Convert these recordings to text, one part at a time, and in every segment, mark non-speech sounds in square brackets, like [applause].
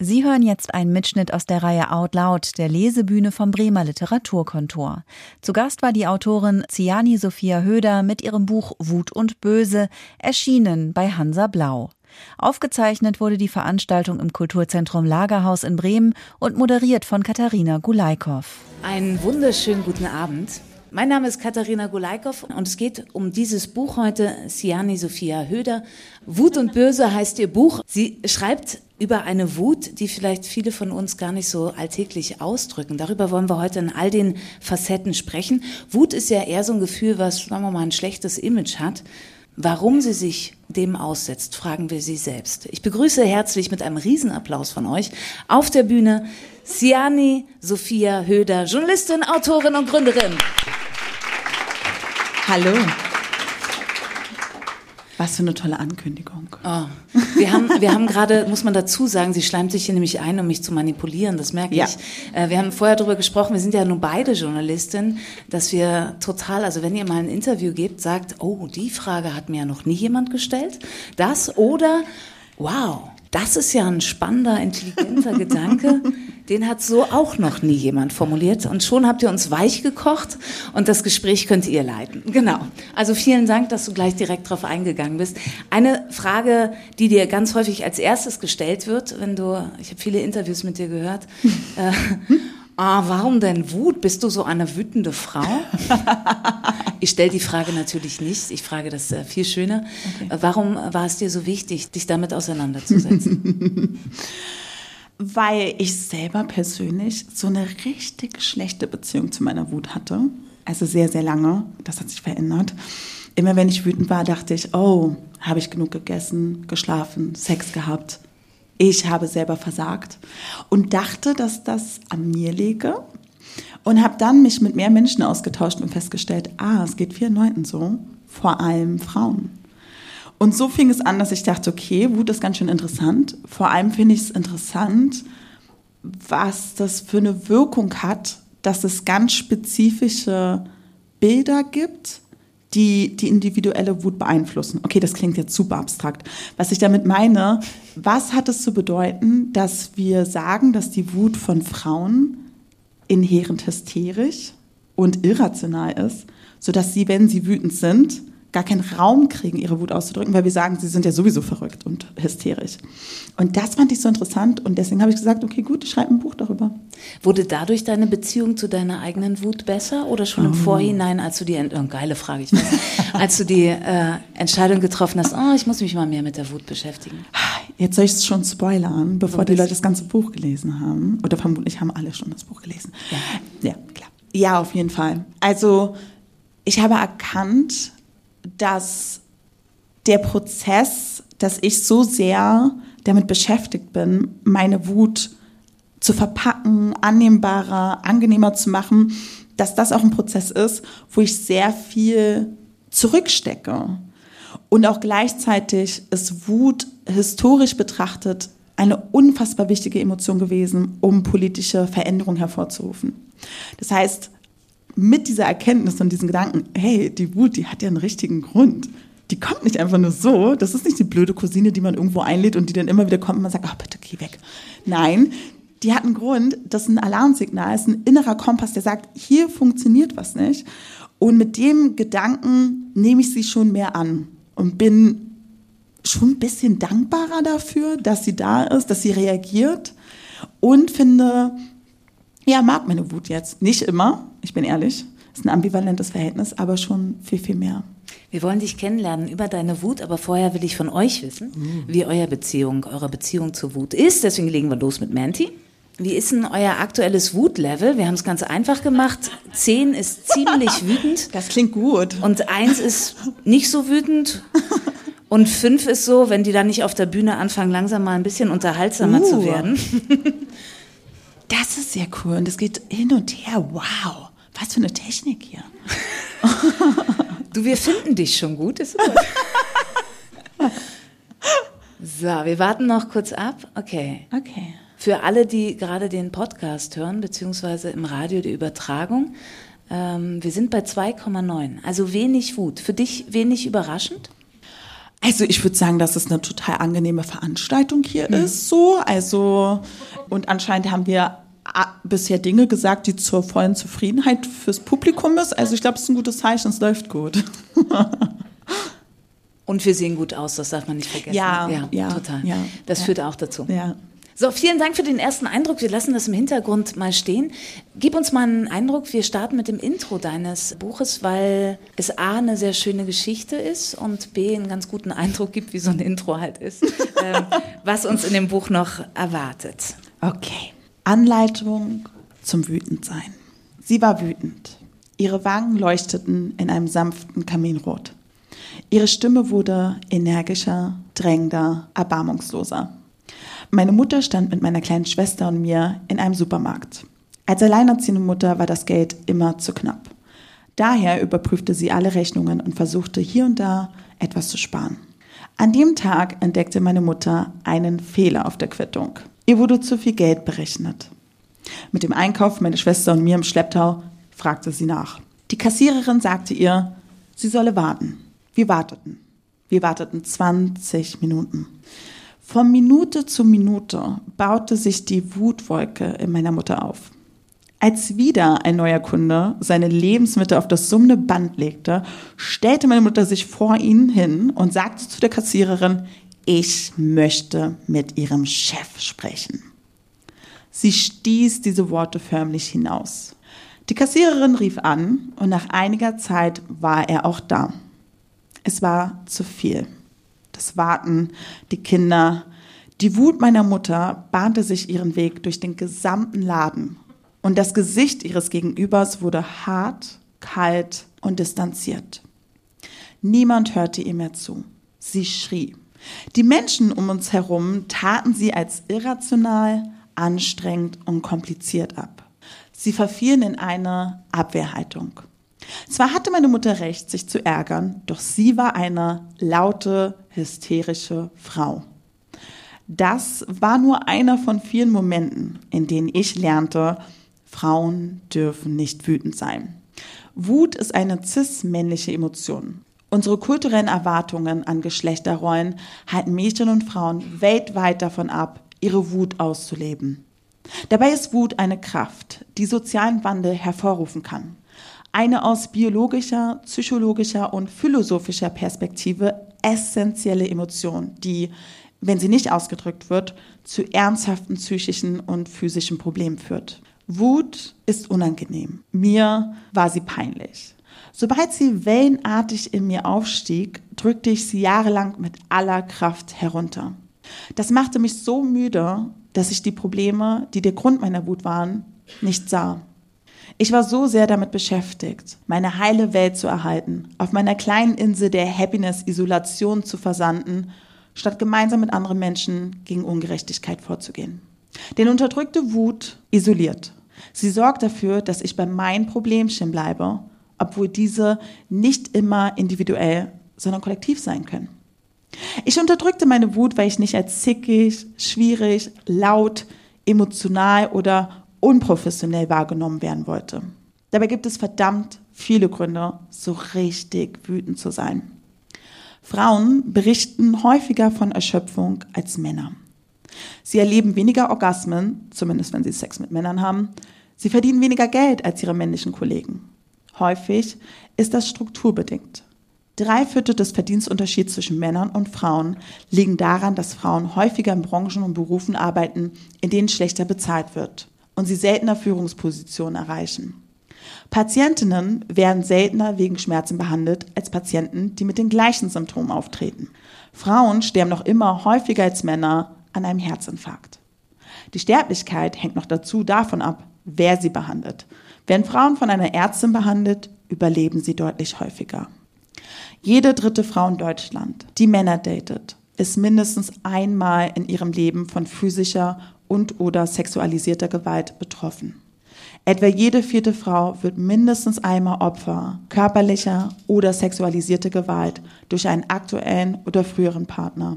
Sie hören jetzt einen Mitschnitt aus der Reihe Out Loud, der Lesebühne vom Bremer Literaturkontor. Zu Gast war die Autorin Ziani Sophia Höder mit ihrem Buch Wut und Böse, erschienen bei Hansa Blau. Aufgezeichnet wurde die Veranstaltung im Kulturzentrum Lagerhaus in Bremen und moderiert von Katharina Gulaikow. Einen wunderschönen guten Abend. Mein Name ist Katharina Gulaikow und es geht um dieses Buch heute, Siani Sophia Höder. Wut und Böse heißt ihr Buch. Sie schreibt über eine Wut, die vielleicht viele von uns gar nicht so alltäglich ausdrücken. Darüber wollen wir heute in all den Facetten sprechen. Wut ist ja eher so ein Gefühl, was, sagen wir mal, ein schlechtes Image hat. Warum sie sich dem aussetzt, fragen wir sie selbst. Ich begrüße herzlich mit einem Riesenapplaus von euch auf der Bühne Siani Sophia Höder, Journalistin, Autorin und Gründerin. Hallo. Was für eine tolle Ankündigung. Oh. Wir haben, wir haben gerade, muss man dazu sagen, sie schleimt sich hier nämlich ein, um mich zu manipulieren, das merke ja. ich. Äh, wir haben vorher darüber gesprochen, wir sind ja nun beide Journalistinnen, dass wir total, also wenn ihr mal ein Interview gebt, sagt, oh, die Frage hat mir ja noch nie jemand gestellt. Das oder, wow, das ist ja ein spannender, intelligenter [laughs] Gedanke. Den hat so auch noch nie jemand formuliert. Und schon habt ihr uns weich gekocht und das Gespräch könnt ihr leiten. Genau. Also vielen Dank, dass du gleich direkt darauf eingegangen bist. Eine Frage, die dir ganz häufig als erstes gestellt wird, wenn du, ich habe viele Interviews mit dir gehört, [laughs] äh, Ah, warum denn Wut? Bist du so eine wütende Frau? [laughs] ich stelle die Frage natürlich nicht. Ich frage das äh, viel schöner. Okay. Warum war es dir so wichtig, dich damit auseinanderzusetzen? [laughs] Weil ich selber persönlich so eine richtig schlechte Beziehung zu meiner Wut hatte. Also sehr, sehr lange. Das hat sich verändert. Immer wenn ich wütend war, dachte ich, oh, habe ich genug gegessen, geschlafen, Sex gehabt ich habe selber versagt und dachte, dass das an mir liege und habe dann mich mit mehr Menschen ausgetauscht und festgestellt, ah, es geht vielen Leuten so, vor allem Frauen. Und so fing es an, dass ich dachte, okay, Wut ist ganz schön interessant. Vor allem finde ich es interessant, was das für eine Wirkung hat, dass es ganz spezifische Bilder gibt, die die individuelle Wut beeinflussen. Okay, das klingt jetzt super abstrakt. Was ich damit meine, was hat es zu bedeuten, dass wir sagen, dass die Wut von Frauen inhärent hysterisch und irrational ist, sodass sie, wenn sie wütend sind, gar keinen Raum kriegen, ihre Wut auszudrücken, weil wir sagen, sie sind ja sowieso verrückt und hysterisch. Und das fand ich so interessant und deswegen habe ich gesagt, okay, gut, ich schreibe ein Buch darüber. Wurde dadurch deine Beziehung zu deiner eigenen Wut besser oder schon im oh. Vorhinein, als du die, oh, geile Frage, ich weiß, [laughs] als du die äh, Entscheidung getroffen hast, oh, ich muss mich mal mehr mit der Wut beschäftigen? Jetzt soll ich es schon spoilern, bevor die Leute das ganze Buch gelesen haben. Oder vermutlich haben alle schon das Buch gelesen. Ja, ja klar. Ja, auf jeden Fall. Also, ich habe erkannt, dass der Prozess, dass ich so sehr damit beschäftigt bin, meine Wut zu verpacken, annehmbarer, angenehmer zu machen, dass das auch ein Prozess ist, wo ich sehr viel zurückstecke. Und auch gleichzeitig ist Wut historisch betrachtet eine unfassbar wichtige Emotion gewesen, um politische Veränderungen hervorzurufen. Das heißt, mit dieser Erkenntnis und diesen Gedanken, hey, die Wut, die hat ja einen richtigen Grund. Die kommt nicht einfach nur so. Das ist nicht die blöde Cousine, die man irgendwo einlädt und die dann immer wieder kommt und man sagt, ach bitte geh weg. Nein, die hat einen Grund, das ist ein Alarmsignal, ist ein innerer Kompass, der sagt, hier funktioniert was nicht. Und mit dem Gedanken nehme ich sie schon mehr an und bin schon ein bisschen dankbarer dafür, dass sie da ist, dass sie reagiert und finde, ja, mag meine Wut jetzt. Nicht immer, ich bin ehrlich. Es ist ein ambivalentes Verhältnis, aber schon viel, viel mehr. Wir wollen dich kennenlernen über deine Wut, aber vorher will ich von euch wissen, mhm. wie euer Beziehung, eure Beziehung zur Wut ist. Deswegen legen wir los mit Manti. Wie ist denn euer aktuelles Wutlevel? Wir haben es ganz einfach gemacht. Zehn ist ziemlich [laughs] wütend. Das klingt gut. Und eins ist nicht so wütend. Und fünf ist so, wenn die dann nicht auf der Bühne anfangen, langsam mal ein bisschen unterhaltsamer uh. zu werden. [laughs] Das ist sehr cool und es geht hin und her. Wow, was für eine Technik hier. [laughs] du, wir finden dich schon gut. Ist gut. [laughs] so, wir warten noch kurz ab. Okay. Okay. Für alle, die gerade den Podcast hören, beziehungsweise im Radio die Übertragung, ähm, wir sind bei 2,9. Also wenig Wut. Für dich wenig überraschend? Also ich würde sagen, dass es eine total angenehme Veranstaltung hier mhm. ist, so. Also und anscheinend haben wir bisher Dinge gesagt, die zur vollen Zufriedenheit fürs Publikum ist. Also ich glaube, es ist ein gutes Zeichen, es läuft gut. [laughs] Und wir sehen gut aus, das darf man nicht vergessen. Ja, ja, ja total. Ja, das ja. führt auch dazu. Ja. So, vielen Dank für den ersten Eindruck. Wir lassen das im Hintergrund mal stehen. Gib uns mal einen Eindruck. Wir starten mit dem Intro deines Buches, weil es A, eine sehr schöne Geschichte ist und B, einen ganz guten Eindruck gibt, wie so ein Intro halt ist, [laughs] ähm, was uns in dem Buch noch erwartet. Okay. Anleitung zum Wütendsein. Sie war wütend. Ihre Wangen leuchteten in einem sanften Kaminrot. Ihre Stimme wurde energischer, drängender, erbarmungsloser. Meine Mutter stand mit meiner kleinen Schwester und mir in einem Supermarkt. Als alleinerziehende Mutter war das Geld immer zu knapp. Daher überprüfte sie alle Rechnungen und versuchte hier und da etwas zu sparen. An dem Tag entdeckte meine Mutter einen Fehler auf der Quittung. Ihr wurde zu viel Geld berechnet. Mit dem Einkauf meiner Schwester und mir im Schlepptau fragte sie nach. Die Kassiererin sagte ihr, sie solle warten. Wir warteten. Wir warteten 20 Minuten. Von Minute zu Minute baute sich die Wutwolke in meiner Mutter auf. Als wieder ein neuer Kunde seine Lebensmittel auf das summende Band legte, stellte meine Mutter sich vor ihn hin und sagte zu der Kassiererin, ich möchte mit ihrem Chef sprechen. Sie stieß diese Worte förmlich hinaus. Die Kassiererin rief an und nach einiger Zeit war er auch da. Es war zu viel das Warten, die Kinder. Die Wut meiner Mutter bahnte sich ihren Weg durch den gesamten Laden. Und das Gesicht ihres Gegenübers wurde hart, kalt und distanziert. Niemand hörte ihr mehr zu. Sie schrie. Die Menschen um uns herum taten sie als irrational, anstrengend und kompliziert ab. Sie verfielen in eine Abwehrhaltung. Zwar hatte meine Mutter recht, sich zu ärgern, doch sie war eine laute, hysterische Frau. Das war nur einer von vielen Momenten, in denen ich lernte, Frauen dürfen nicht wütend sein. Wut ist eine cis-männliche Emotion. Unsere kulturellen Erwartungen an Geschlechterrollen halten Mädchen und Frauen weltweit davon ab, ihre Wut auszuleben. Dabei ist Wut eine Kraft, die sozialen Wandel hervorrufen kann eine aus biologischer, psychologischer und philosophischer Perspektive essentielle Emotion, die, wenn sie nicht ausgedrückt wird, zu ernsthaften psychischen und physischen Problemen führt. Wut ist unangenehm. Mir war sie peinlich. Sobald sie wellenartig in mir aufstieg, drückte ich sie jahrelang mit aller Kraft herunter. Das machte mich so müde, dass ich die Probleme, die der Grund meiner Wut waren, nicht sah. Ich war so sehr damit beschäftigt, meine heile Welt zu erhalten, auf meiner kleinen Insel der Happiness-Isolation zu versanden, statt gemeinsam mit anderen Menschen gegen Ungerechtigkeit vorzugehen. Denn unterdrückte Wut isoliert. Sie sorgt dafür, dass ich bei meinen Problemchen bleibe, obwohl diese nicht immer individuell, sondern kollektiv sein können. Ich unterdrückte meine Wut, weil ich nicht als zickig, schwierig, laut, emotional oder unprofessionell wahrgenommen werden wollte. Dabei gibt es verdammt viele Gründe, so richtig wütend zu sein. Frauen berichten häufiger von Erschöpfung als Männer. Sie erleben weniger Orgasmen, zumindest wenn sie Sex mit Männern haben. Sie verdienen weniger Geld als ihre männlichen Kollegen. Häufig ist das strukturbedingt. Drei Viertel des Verdienstunterschieds zwischen Männern und Frauen liegen daran, dass Frauen häufiger in Branchen und Berufen arbeiten, in denen schlechter bezahlt wird und sie seltener Führungspositionen erreichen. Patientinnen werden seltener wegen Schmerzen behandelt als Patienten, die mit den gleichen Symptomen auftreten. Frauen sterben noch immer häufiger als Männer an einem Herzinfarkt. Die Sterblichkeit hängt noch dazu davon ab, wer sie behandelt. Werden Frauen von einer Ärztin behandelt, überleben sie deutlich häufiger. Jede dritte Frau in Deutschland, die Männer datet, ist mindestens einmal in ihrem Leben von physischer und oder sexualisierter Gewalt betroffen. Etwa jede vierte Frau wird mindestens einmal Opfer körperlicher oder sexualisierter Gewalt durch einen aktuellen oder früheren Partner.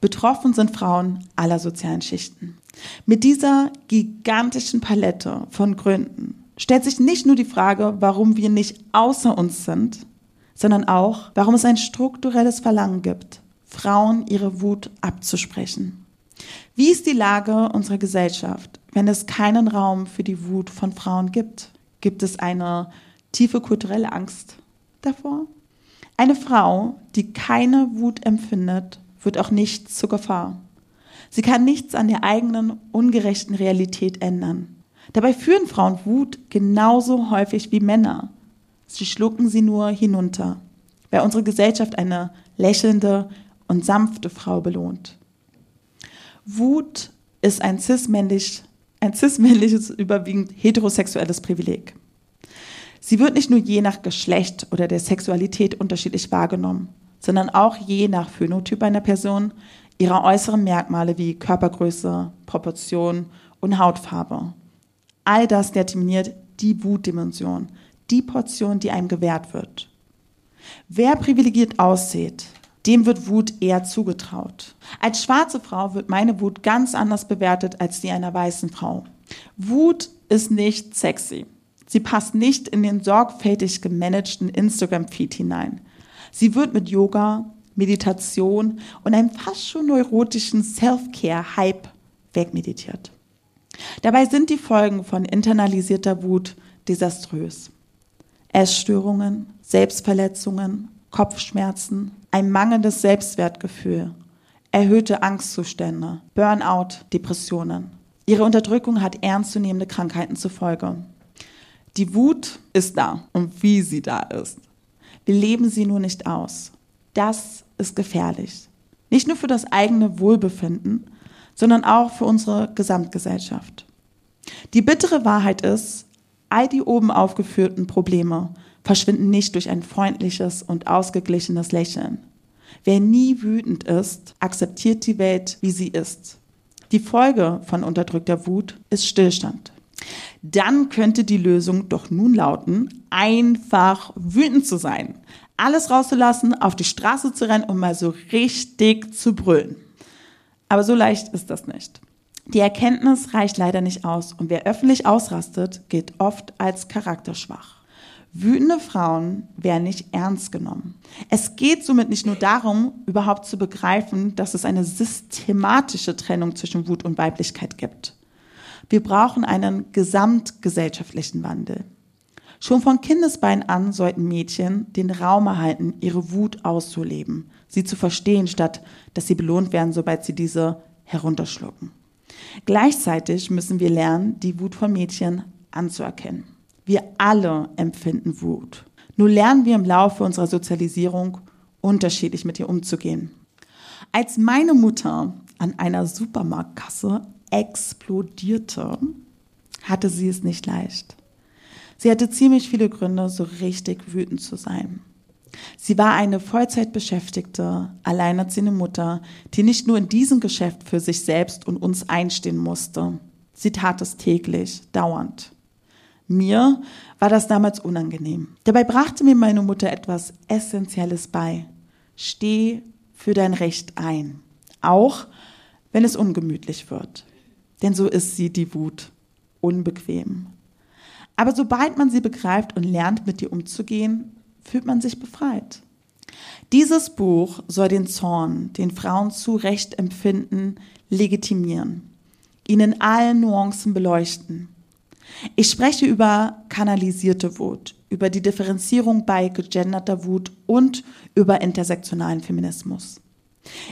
Betroffen sind Frauen aller sozialen Schichten. Mit dieser gigantischen Palette von Gründen stellt sich nicht nur die Frage, warum wir nicht außer uns sind, sondern auch, warum es ein strukturelles Verlangen gibt, Frauen ihre Wut abzusprechen. Wie ist die Lage unserer Gesellschaft, wenn es keinen Raum für die Wut von Frauen gibt? Gibt es eine tiefe kulturelle Angst davor? Eine Frau, die keine Wut empfindet, wird auch nicht zur Gefahr. Sie kann nichts an der eigenen ungerechten Realität ändern. Dabei führen Frauen Wut genauso häufig wie Männer. Sie schlucken sie nur hinunter, weil unsere Gesellschaft eine lächelnde und sanfte Frau belohnt. Wut ist ein cis-männlich, ein cis-männliches, überwiegend heterosexuelles Privileg. Sie wird nicht nur je nach Geschlecht oder der Sexualität unterschiedlich wahrgenommen, sondern auch je nach Phänotyp einer Person, ihrer äußeren Merkmale wie Körpergröße, Proportion und Hautfarbe. All das determiniert die Wutdimension, die Portion, die einem gewährt wird. Wer privilegiert aussieht, dem wird Wut eher zugetraut. Als schwarze Frau wird meine Wut ganz anders bewertet als die einer weißen Frau. Wut ist nicht sexy. Sie passt nicht in den sorgfältig gemanagten Instagram-Feed hinein. Sie wird mit Yoga, Meditation und einem fast schon neurotischen Self-Care-Hype wegmeditiert. Dabei sind die Folgen von internalisierter Wut desaströs. Essstörungen, Selbstverletzungen, Kopfschmerzen, ein mangelndes Selbstwertgefühl, erhöhte Angstzustände, Burnout, Depressionen. Ihre Unterdrückung hat ernstzunehmende Krankheiten zur Folge. Die Wut ist da und wie sie da ist. Wir leben sie nur nicht aus. Das ist gefährlich. Nicht nur für das eigene Wohlbefinden, sondern auch für unsere Gesamtgesellschaft. Die bittere Wahrheit ist, all die oben aufgeführten Probleme verschwinden nicht durch ein freundliches und ausgeglichenes Lächeln. Wer nie wütend ist, akzeptiert die Welt, wie sie ist. Die Folge von unterdrückter Wut ist Stillstand. Dann könnte die Lösung doch nun lauten, einfach wütend zu sein, alles rauszulassen, auf die Straße zu rennen und mal so richtig zu brüllen. Aber so leicht ist das nicht. Die Erkenntnis reicht leider nicht aus und wer öffentlich ausrastet, gilt oft als charakterschwach. Wütende Frauen werden nicht ernst genommen. Es geht somit nicht nur darum, überhaupt zu begreifen, dass es eine systematische Trennung zwischen Wut und Weiblichkeit gibt. Wir brauchen einen gesamtgesellschaftlichen Wandel. Schon von Kindesbein an sollten Mädchen den Raum erhalten, ihre Wut auszuleben, sie zu verstehen, statt dass sie belohnt werden, sobald sie diese herunterschlucken. Gleichzeitig müssen wir lernen, die Wut von Mädchen anzuerkennen. Wir alle empfinden Wut. Nur lernen wir im Laufe unserer Sozialisierung unterschiedlich mit ihr umzugehen. Als meine Mutter an einer Supermarktkasse explodierte, hatte sie es nicht leicht. Sie hatte ziemlich viele Gründe, so richtig wütend zu sein. Sie war eine Vollzeitbeschäftigte, alleinerziehende Mutter, die nicht nur in diesem Geschäft für sich selbst und uns einstehen musste. Sie tat es täglich, dauernd. Mir war das damals unangenehm. Dabei brachte mir meine Mutter etwas Essentielles bei. Steh für dein Recht ein. Auch wenn es ungemütlich wird. Denn so ist sie, die Wut. Unbequem. Aber sobald man sie begreift und lernt, mit ihr umzugehen, fühlt man sich befreit. Dieses Buch soll den Zorn, den Frauen zu Recht empfinden, legitimieren, ihnen in allen Nuancen beleuchten ich spreche über kanalisierte Wut, über die Differenzierung bei gegenderter Wut und über intersektionalen Feminismus.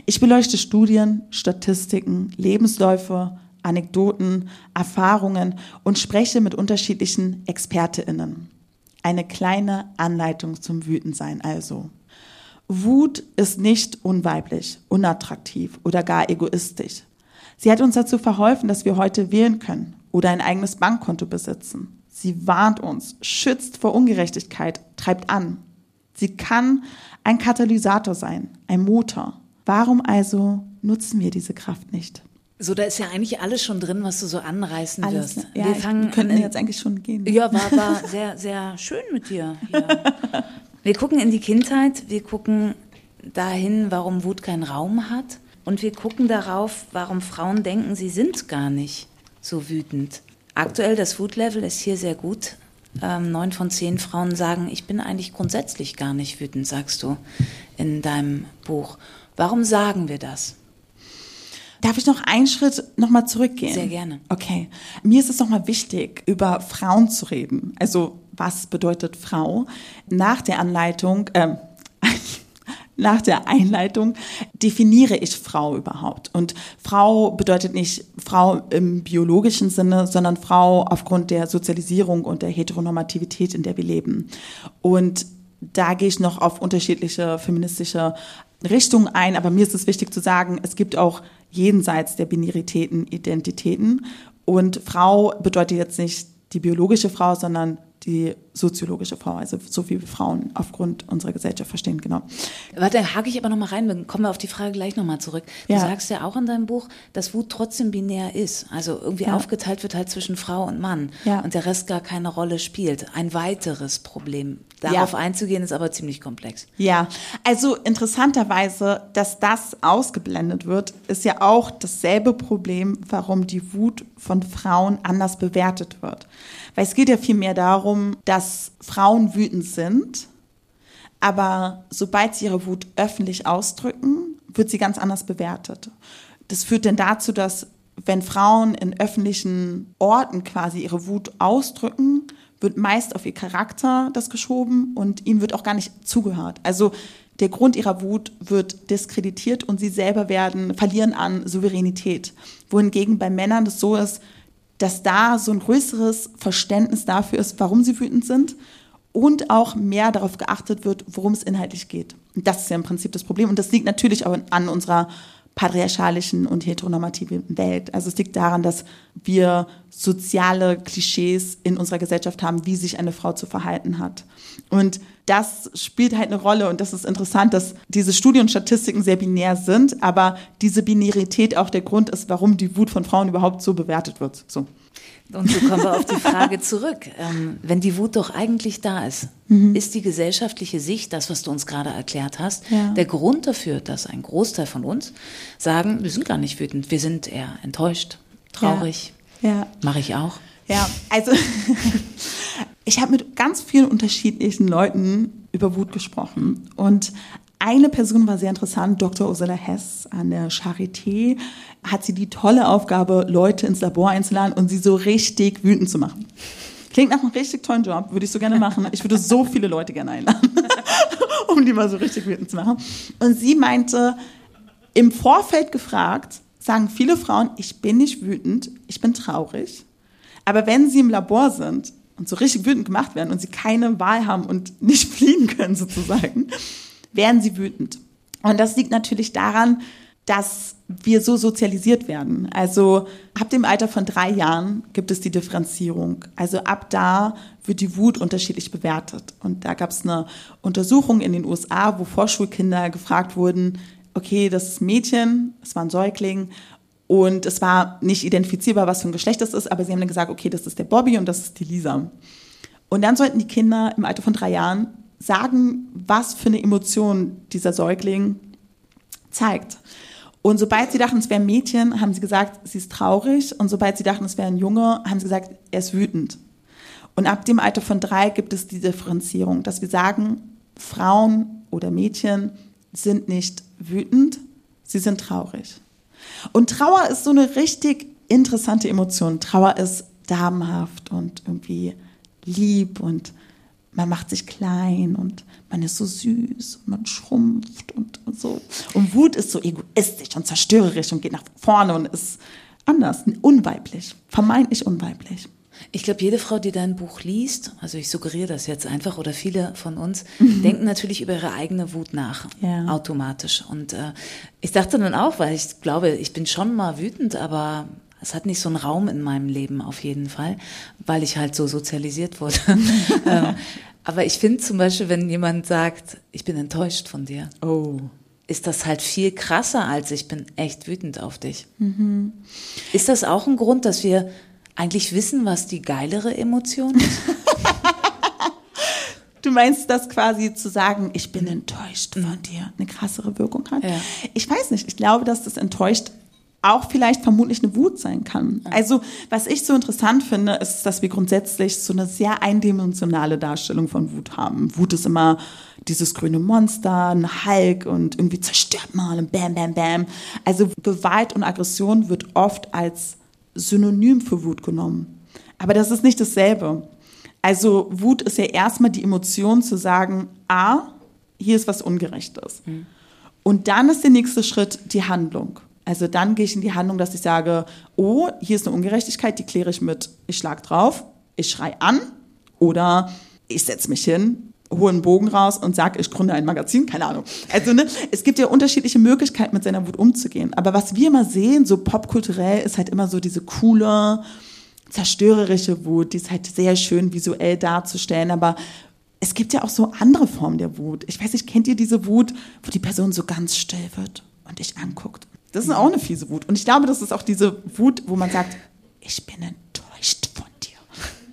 Ich beleuchte Studien, Statistiken, Lebensläufe, Anekdoten, Erfahrungen und spreche mit unterschiedlichen ExpertInnen. Eine kleine Anleitung zum Wütendsein also. Wut ist nicht unweiblich, unattraktiv oder gar egoistisch. Sie hat uns dazu verholfen, dass wir heute wählen können oder ein eigenes Bankkonto besitzen. Sie warnt uns, schützt vor Ungerechtigkeit, treibt an. Sie kann ein Katalysator sein, ein Motor. Warum also nutzen wir diese Kraft nicht? So, da ist ja eigentlich alles schon drin, was du so anreißen alles, wirst. Ja, wir fangen, könnten in, jetzt eigentlich schon gehen. Ja, war, war sehr, sehr schön mit dir. Hier. [laughs] Wir gucken in die Kindheit, wir gucken dahin, warum Wut keinen Raum hat und wir gucken darauf, warum Frauen denken, sie sind gar nicht so wütend. Aktuell das Wutlevel ist hier sehr gut. ähm, neun von zehn Frauen sagen, ich bin eigentlich grundsätzlich gar nicht wütend, sagst du in deinem Buch. Warum sagen wir das? Darf ich noch einen Schritt nochmal zurückgehen? Sehr gerne. Okay. Mir ist es nochmal wichtig, über Frauen zu reden. Also, was bedeutet Frau? Nach der Anleitung, äh, [laughs] nach der Einleitung definiere ich Frau überhaupt. Und Frau bedeutet nicht Frau im biologischen Sinne, sondern Frau aufgrund der Sozialisierung und der Heteronormativität, in der wir leben. Und da gehe ich noch auf unterschiedliche feministische Richtungen ein, aber mir ist es wichtig zu sagen, es gibt auch jenseits der Binaritäten Identitäten. Und Frau bedeutet jetzt nicht die biologische Frau, sondern die soziologische Frau, also so wie wir Frauen aufgrund unserer Gesellschaft verstehen, genau. Warte, hake ich aber nochmal rein, dann kommen wir auf die Frage gleich nochmal zurück. Du ja. sagst ja auch in deinem Buch, dass Wut trotzdem binär ist, also irgendwie ja. aufgeteilt wird halt zwischen Frau und Mann ja. und der Rest gar keine Rolle spielt. Ein weiteres Problem. Darauf einzugehen ist aber ziemlich komplex. Ja, also interessanterweise, dass das ausgeblendet wird, ist ja auch dasselbe Problem, warum die Wut von Frauen anders bewertet wird. Weil es geht ja vielmehr darum, dass Frauen wütend sind, aber sobald sie ihre Wut öffentlich ausdrücken, wird sie ganz anders bewertet. Das führt denn dazu, dass wenn Frauen in öffentlichen Orten quasi ihre Wut ausdrücken, wird meist auf ihr Charakter das geschoben und ihnen wird auch gar nicht zugehört. Also der Grund ihrer Wut wird diskreditiert und sie selber werden, verlieren an Souveränität. Wohingegen bei Männern das so ist, dass da so ein größeres Verständnis dafür ist, warum sie wütend sind und auch mehr darauf geachtet wird, worum es inhaltlich geht. Und das ist ja im Prinzip das Problem. Und das liegt natürlich auch an unserer patriarchalischen und heteronormativen Welt. Also es liegt daran, dass wir soziale Klischees in unserer Gesellschaft haben, wie sich eine Frau zu verhalten hat. Und das spielt halt eine Rolle und das ist interessant, dass diese Studien und Statistiken sehr binär sind, aber diese Binarität auch der Grund ist, warum die Wut von Frauen überhaupt so bewertet wird. So. Und so kommen wir auf die Frage zurück. Ähm, wenn die Wut doch eigentlich da ist, mhm. ist die gesellschaftliche Sicht, das, was du uns gerade erklärt hast, ja. der Grund dafür, dass ein Großteil von uns sagen, wir sind gar nicht wütend, wir sind eher enttäuscht, traurig. Ja. ja. Mache ich auch. Ja, also [laughs] ich habe mit ganz vielen unterschiedlichen Leuten über Wut gesprochen. Und eine Person war sehr interessant, Dr. Ursula Hess an der Charité hat sie die tolle Aufgabe, Leute ins Labor einzuladen und sie so richtig wütend zu machen. Klingt nach einem richtig tollen Job, würde ich so gerne machen. Ich würde so viele Leute gerne einladen, [laughs] um die mal so richtig wütend zu machen. Und sie meinte, im Vorfeld gefragt, sagen viele Frauen, ich bin nicht wütend, ich bin traurig. Aber wenn sie im Labor sind und so richtig wütend gemacht werden und sie keine Wahl haben und nicht [laughs] fliehen können sozusagen, werden sie wütend. Und das liegt natürlich daran, dass wir so sozialisiert werden. Also ab dem Alter von drei Jahren gibt es die Differenzierung. Also ab da wird die Wut unterschiedlich bewertet. Und da gab es eine Untersuchung in den USA, wo Vorschulkinder gefragt wurden, okay, das ist Mädchen, es war ein Säugling und es war nicht identifizierbar, was für ein Geschlecht das ist, aber sie haben dann gesagt, okay, das ist der Bobby und das ist die Lisa. Und dann sollten die Kinder im Alter von drei Jahren sagen, was für eine Emotion dieser Säugling zeigt. Und sobald sie dachten, es wäre ein Mädchen, haben sie gesagt, sie ist traurig. Und sobald sie dachten, es wäre ein Junge, haben sie gesagt, er ist wütend. Und ab dem Alter von drei gibt es die Differenzierung, dass wir sagen, Frauen oder Mädchen sind nicht wütend, sie sind traurig. Und Trauer ist so eine richtig interessante Emotion. Trauer ist damenhaft und irgendwie lieb und man macht sich klein und man ist so süß und man schrumpft und, und so. Und Wut ist so egoistisch und zerstörerisch und geht nach vorne und ist anders, unweiblich, vermeintlich unweiblich. Ich glaube, jede Frau, die dein Buch liest, also ich suggeriere das jetzt einfach, oder viele von uns, mhm. denken natürlich über ihre eigene Wut nach, ja. automatisch. Und äh, ich dachte dann auch, weil ich glaube, ich bin schon mal wütend, aber es hat nicht so einen Raum in meinem Leben auf jeden Fall, weil ich halt so sozialisiert wurde. [laughs] Ähm, aber ich finde zum Beispiel, wenn jemand sagt, ich bin enttäuscht von dir. Oh ist das halt viel krasser als ich bin echt wütend auf dich. Mhm. Ist das auch ein Grund, dass wir eigentlich wissen, was die geilere Emotion ist? [laughs] Du meinst das quasi zu sagen, ich bin enttäuscht von dir, eine krassere Wirkung hat? Ja. Ich weiß nicht. Ich glaube, dass das enttäuscht auch vielleicht vermutlich eine Wut sein kann. Also, was ich so interessant finde, ist, dass wir grundsätzlich so eine sehr eindimensionale Darstellung von Wut haben. Wut ist immer dieses grüne Monster, ein Hulk und irgendwie zerstört mal und bam, bam, bam. Also Gewalt und Aggression wird oft als Synonym für Wut genommen. Aber das ist nicht dasselbe. Also Wut ist ja erstmal die Emotion zu sagen, ah, hier ist was Ungerechtes. Mhm. Und dann ist der nächste Schritt die Handlung. Also dann gehe ich in die Handlung, dass ich sage, oh, hier ist eine Ungerechtigkeit, die kläre ich mit, ich schlag drauf, ich schrei an oder ich setze mich hin, hole einen Bogen raus und sage, ich gründe ein Magazin, keine Ahnung. Also ne, es gibt ja unterschiedliche Möglichkeiten, mit seiner Wut umzugehen. Aber was wir immer sehen, so popkulturell, ist halt immer so diese coole, zerstörerische Wut, die ist halt sehr schön visuell darzustellen, aber es gibt ja auch so andere Formen der Wut. Ich weiß nicht, kennt ihr diese Wut, wo die Person so ganz still wird und dich anguckt das ist auch eine fiese Wut. Und ich glaube, das ist auch diese Wut, wo man sagt, ich bin enttäuscht von dir.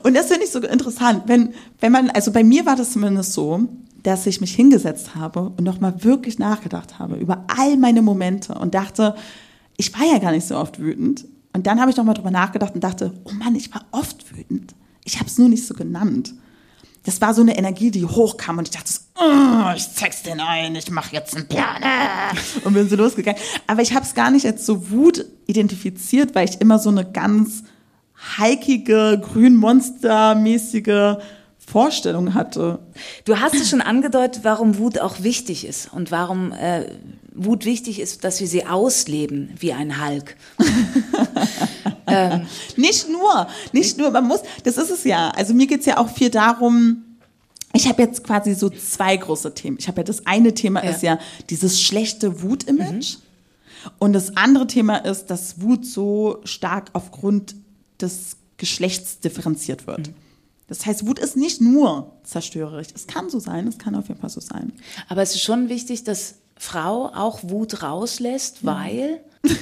Und das finde ich so interessant, wenn, wenn man, also bei mir war das zumindest so, dass ich mich hingesetzt habe und nochmal wirklich nachgedacht habe über all meine Momente und dachte, ich war ja gar nicht so oft wütend. Und dann habe ich nochmal drüber nachgedacht und dachte, oh Mann, ich war oft wütend. Ich habe es nur nicht so genannt das war so eine Energie, die hochkam und ich dachte, oh, ich zeig's den ein, ich mache jetzt einen Plan und bin so losgegangen. Aber ich habe es gar nicht als so Wut identifiziert, weil ich immer so eine ganz heikige, grünmonstermäßige Vorstellung hatte. Du hast es schon angedeutet, warum Wut auch wichtig ist und warum äh, Wut wichtig ist, dass wir sie ausleben wie ein Hulk. [laughs] ähm. Nicht nur, nicht nur, man muss, das ist es ja. Also mir geht's ja auch viel darum, ich habe jetzt quasi so zwei große Themen. Ich habe ja das eine Thema ja. ist ja dieses schlechte Wut-Image. Mhm. Und das andere Thema ist, dass Wut so stark aufgrund des Geschlechts differenziert wird. Mhm. Das heißt, Wut ist nicht nur zerstörerisch. Es kann so sein, es kann auf jeden Fall so sein. Aber es ist schon wichtig, dass Frau auch Wut rauslässt, mhm. weil. [laughs]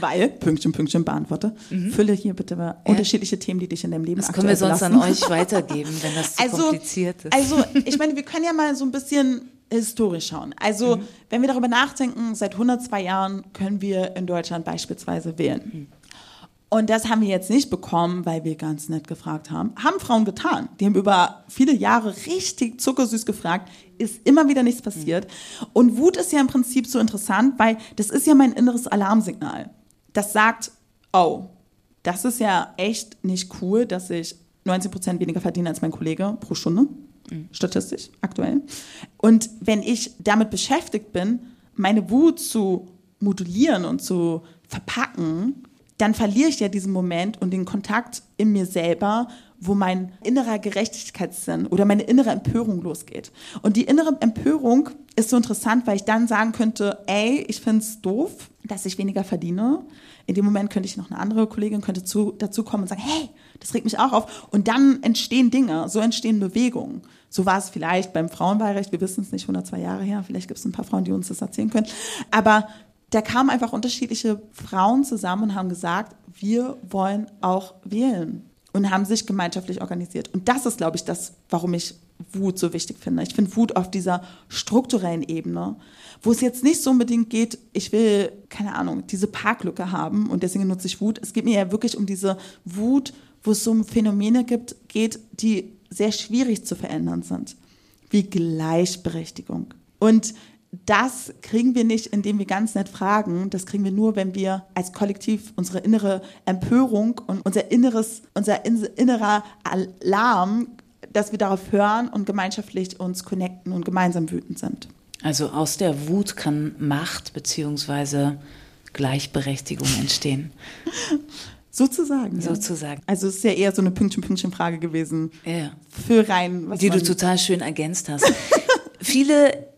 weil, Pünktchen, Pünktchen, beantworte. Mhm. Fülle hier bitte mal ja. unterschiedliche Themen, die dich in deinem Leben Das können wir sonst belassen. an euch weitergeben, wenn das zu [laughs] also, kompliziert ist. Also, ich meine, wir können ja mal so ein bisschen historisch schauen. Also, mhm. wenn wir darüber nachdenken, seit 102 Jahren können wir in Deutschland beispielsweise wählen. Und das haben wir jetzt nicht bekommen, weil wir ganz nett gefragt haben. Haben Frauen getan. Die haben über viele Jahre richtig zuckersüß gefragt. Ist immer wieder nichts passiert. Und Wut ist ja im Prinzip so interessant, weil das ist ja mein inneres Alarmsignal. Das sagt, oh, das ist ja echt nicht cool, dass ich 19 Prozent weniger verdiene als mein Kollege pro Stunde. Statistisch, aktuell. Und wenn ich damit beschäftigt bin, meine Wut zu modulieren und zu verpacken, dann verliere ich ja diesen Moment und den Kontakt in mir selber, wo mein innerer Gerechtigkeitssinn oder meine innere Empörung losgeht. Und die innere Empörung ist so interessant, weil ich dann sagen könnte, ey, ich finde es doof, dass ich weniger verdiene. In dem Moment könnte ich noch eine andere Kollegin könnte zu, dazu kommen und sagen, hey, das regt mich auch auf. Und dann entstehen Dinge, so entstehen Bewegungen. So war es vielleicht beim Frauenwahlrecht, wir wissen es nicht, 102 Jahre her, vielleicht gibt es ein paar Frauen, die uns das erzählen können. Aber da kamen einfach unterschiedliche Frauen zusammen und haben gesagt, wir wollen auch wählen und haben sich gemeinschaftlich organisiert. Und das ist, glaube ich, das, warum ich Wut so wichtig finde. Ich finde Wut auf dieser strukturellen Ebene, wo es jetzt nicht so unbedingt geht, ich will, keine Ahnung, diese Parklücke haben und deswegen nutze ich Wut. Es geht mir ja wirklich um diese Wut, wo es um Phänomene gibt, geht, die sehr schwierig zu verändern sind, wie Gleichberechtigung. Und das kriegen wir nicht, indem wir ganz nett fragen. Das kriegen wir nur, wenn wir als Kollektiv unsere innere Empörung und unser inneres, unser innerer Alarm, dass wir darauf hören und gemeinschaftlich uns connecten und gemeinsam wütend sind. Also aus der Wut kann Macht bzw. Gleichberechtigung entstehen. [laughs] Sozusagen. Ja. Sozusagen. Also es ist ja eher so eine Pünktchen-Pünktchen-Frage gewesen. Ja. Für rein. Die du total schön ergänzt hast. [laughs] Viele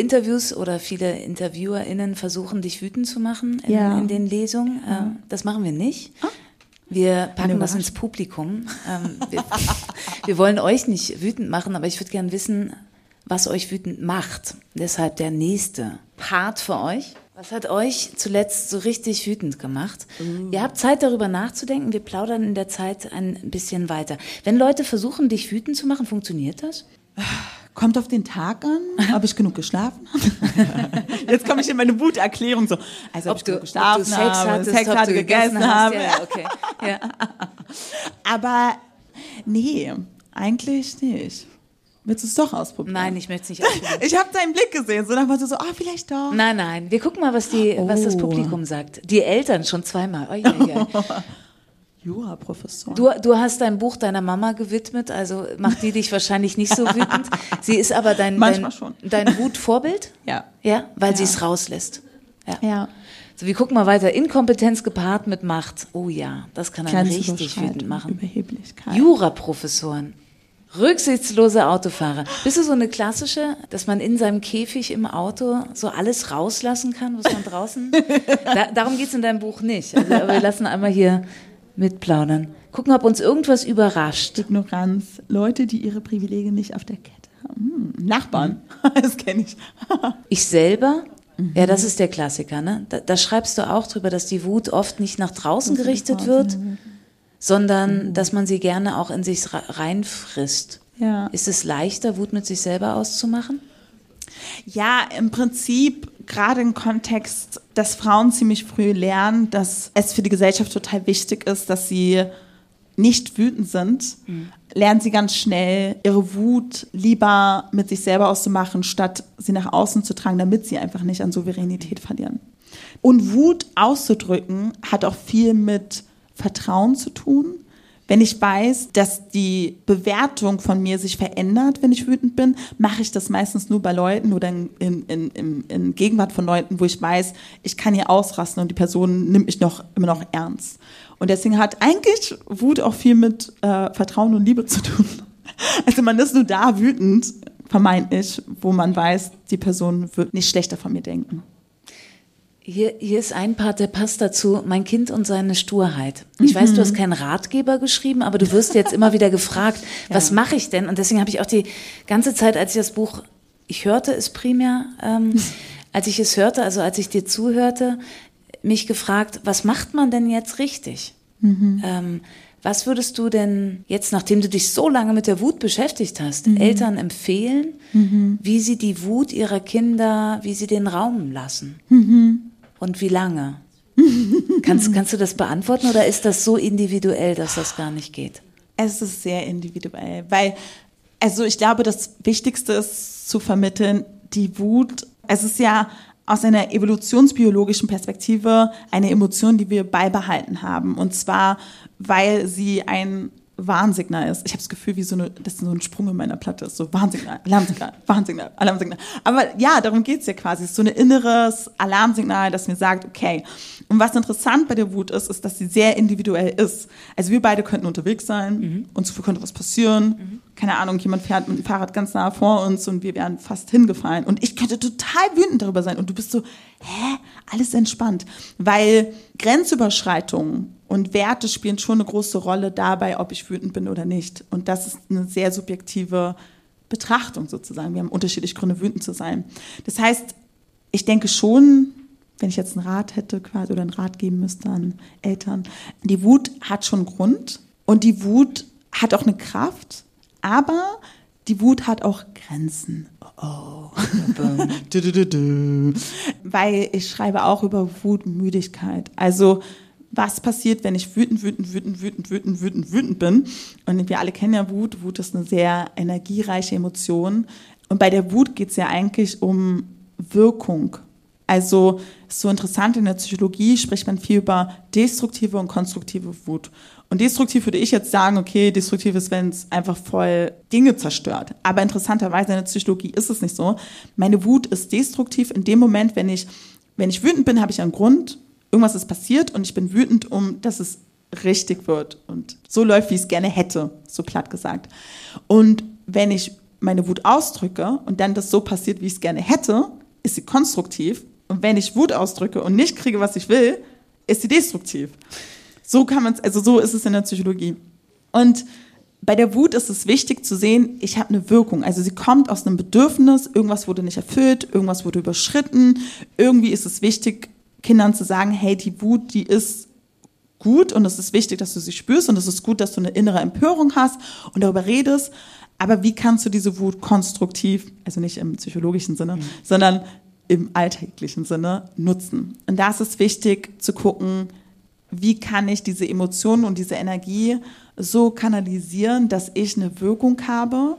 Interviews oder viele InterviewerInnen versuchen, dich wütend zu machen in, ja. in den Lesungen. Ja. Ähm, das machen wir nicht. Ah. Wir packen das ins Publikum. Ähm, wir, [laughs] wir, wollen euch nicht wütend machen, aber ich würde gerne wissen, was euch wütend macht. Deshalb der nächste Part für euch. Was hat euch zuletzt so richtig wütend gemacht? Uh. Ihr habt Zeit darüber nachzudenken. Wir plaudern in der Zeit ein bisschen weiter. Wenn Leute versuchen, dich wütend zu machen, funktioniert das? [sighs] Kommt auf den Tag an, ob ich genug geschlafen habe. [laughs] Jetzt komme ich in meine Wuterklärung so. Also ob, ob ich genug geschlafen ob du Sex habe, hattest, Sex hatte, gegessen, gegessen habe. Ja, okay. ja. [laughs] Aber nee, eigentlich nicht. Willst du es doch ausprobieren? Nein, ich möchte es nicht ausprobieren. [laughs] ich habe deinen Blick gesehen, so dann war du so, ah, oh, vielleicht doch. Nein, nein, wir gucken mal, was, die, oh. was das oh. Publikum sagt. Die Eltern schon zweimal. Oh, ja, ja. Jura-Professor. Du, du hast dein Buch deiner Mama gewidmet, also macht die dich wahrscheinlich nicht so wütend. [laughs] Sie ist aber dein, dein, dein Wutvorbild? [laughs] Ja. Ja, weil ja. sie es rauslässt. Ja. ja. So, wir gucken mal weiter. Inkompetenz gepaart mit Macht. Oh ja, das kann einen richtig wütend machen. Überheblichkeit. Jura-Professoren. Rücksichtslose Autofahrer. Bist du so eine klassische, dass man in seinem Käfig im Auto so alles rauslassen kann, was man draußen. [laughs] da, darum geht's in deinem Buch nicht. Also, aber wir lassen einmal hier mitplaudern. Gucken, ob uns irgendwas überrascht. Ignoranz. Leute, die ihre Privilegien nicht auf der Kette haben. Hm, Nachbarn. [laughs] das kenne ich. [laughs] ich selber ja, das ist der Klassiker. Ne? Da, da, schreibst du auch drüber, dass die Wut oft nicht nach draußen gerichtet wird, sondern mhm. dass man sie gerne auch in sich reinfrisst. Ja. Ist es leichter, Wut mit sich selber auszumachen? Ja, im Prinzip gerade im Kontext, dass Frauen ziemlich früh lernen, dass es für die Gesellschaft total wichtig ist, dass sie nicht wütend sind, mhm. lernen sie ganz schnell, ihre Wut lieber mit sich selber auszumachen, statt sie nach außen zu tragen, damit sie einfach nicht an Souveränität verlieren. Und Wut auszudrücken hat auch viel mit Vertrauen zu tun. Wenn ich weiß, dass die Bewertung von mir sich verändert, wenn ich wütend bin, mache ich das meistens nur bei Leuten oder in, in, in, in Gegenwart von Leuten, wo ich weiß, ich kann hier ausrasten und die Person nimmt mich noch immer noch ernst. Und deswegen hat eigentlich Wut auch viel mit äh, Vertrauen und Liebe zu tun. [laughs] Also man ist nur da wütend, vermeintlich, wo man weiß, die Person wird nicht schlechter von mir denken. Hier, hier ist ein Part, der passt dazu, mein Kind und seine Sturheit. Ich mhm. weiß, du hast keinen Ratgeber geschrieben, aber du wirst jetzt immer wieder gefragt, [laughs] ja. was mache ich denn? Und deswegen habe ich auch die ganze Zeit, als ich das Buch, ich hörte es primär, ähm, [laughs] als ich es hörte, also als ich dir zuhörte, mich gefragt, was macht man denn jetzt richtig? Mhm. Ähm, was würdest du denn jetzt, nachdem du dich so lange mit der Wut beschäftigt hast, mhm. Eltern empfehlen, mhm. wie sie die Wut ihrer Kinder, wie sie den Raum lassen? Mhm. Und wie lange? [laughs] kannst, kannst du das beantworten oder ist das so individuell, dass das gar nicht geht? Es ist sehr individuell, weil, also ich glaube, das Wichtigste ist zu vermitteln, die Wut, es ist ja aus einer evolutionsbiologischen Perspektive eine Emotion, die wir beibehalten haben. Und zwar, weil sie ein Warnsignal ist. Ich habe das Gefühl, wie so eine, das ist so ein Sprung in meiner Platte ist. So Warnsignal, Alarmsignal, [laughs] Warnsignal, Alarmsignal. Aber ja, darum geht's ja quasi. Es ist so ein inneres Alarmsignal, das mir sagt, okay. Und was interessant bei der Wut ist, ist, dass sie sehr individuell ist. Also wir beide könnten unterwegs sein, mhm. uns könnte was passieren. Mhm. Keine Ahnung, jemand fährt mit dem Fahrrad ganz nah vor uns und wir wären fast hingefallen. Und ich könnte total wütend darüber sein. Und du bist so, hä? Alles entspannt. Weil Grenzüberschreitungen und Werte spielen schon eine große Rolle dabei, ob ich wütend bin oder nicht. Und das ist eine sehr subjektive Betrachtung sozusagen. Wir haben unterschiedliche Gründe, wütend zu sein. Das heißt, ich denke schon, wenn ich jetzt einen Rat hätte quasi oder einen Rat geben müsste an Eltern, die Wut hat schon Grund und die Wut hat auch eine Kraft, aber die Wut hat auch Grenzen. Oh. du, du, du, Weil ich schreibe auch über Wutmüdigkeit. Also was passiert, wenn ich wütend, wütend, wütend, wütend, wütend, wütend, wütend bin. Und wir alle kennen ja Wut. Wut ist eine sehr energiereiche Emotion. Und bei der Wut geht es ja eigentlich um Wirkung. Also ist so interessant, in der Psychologie spricht man viel über destruktive und konstruktive Wut. Und destruktiv würde ich jetzt sagen, okay, destruktiv ist, wenn es einfach voll Dinge zerstört. Aber interessanterweise in der Psychologie ist es nicht so. Meine Wut ist destruktiv in dem Moment, wenn ich, wenn ich wütend bin, habe ich einen Grund, irgendwas ist passiert und ich bin wütend, um dass es richtig wird und so läuft, wie ich es gerne hätte, so platt gesagt. Und wenn ich meine Wut ausdrücke und dann das so passiert, wie ich es gerne hätte, ist sie konstruktiv. Und wenn ich Wut ausdrücke und nicht kriege, was ich will, ist sie destruktiv. So kann man es, also so ist es in der Psychologie. Und bei der Wut ist es wichtig zu sehen, ich habe eine Wirkung. Also sie kommt aus einem Bedürfnis, irgendwas wurde nicht erfüllt, irgendwas wurde überschritten. Irgendwie ist es wichtig, Kindern zu sagen, hey, die Wut, die ist gut und es ist wichtig, dass du sie spürst und es ist gut, dass du eine innere Empörung hast und darüber redest. Aber wie kannst du diese Wut konstruktiv, also nicht im psychologischen Sinne, mhm. sondern im alltäglichen Sinne nutzen? Und da ist es wichtig zu gucken, wie kann ich diese Emotionen und diese Energie so kanalisieren, dass ich eine Wirkung habe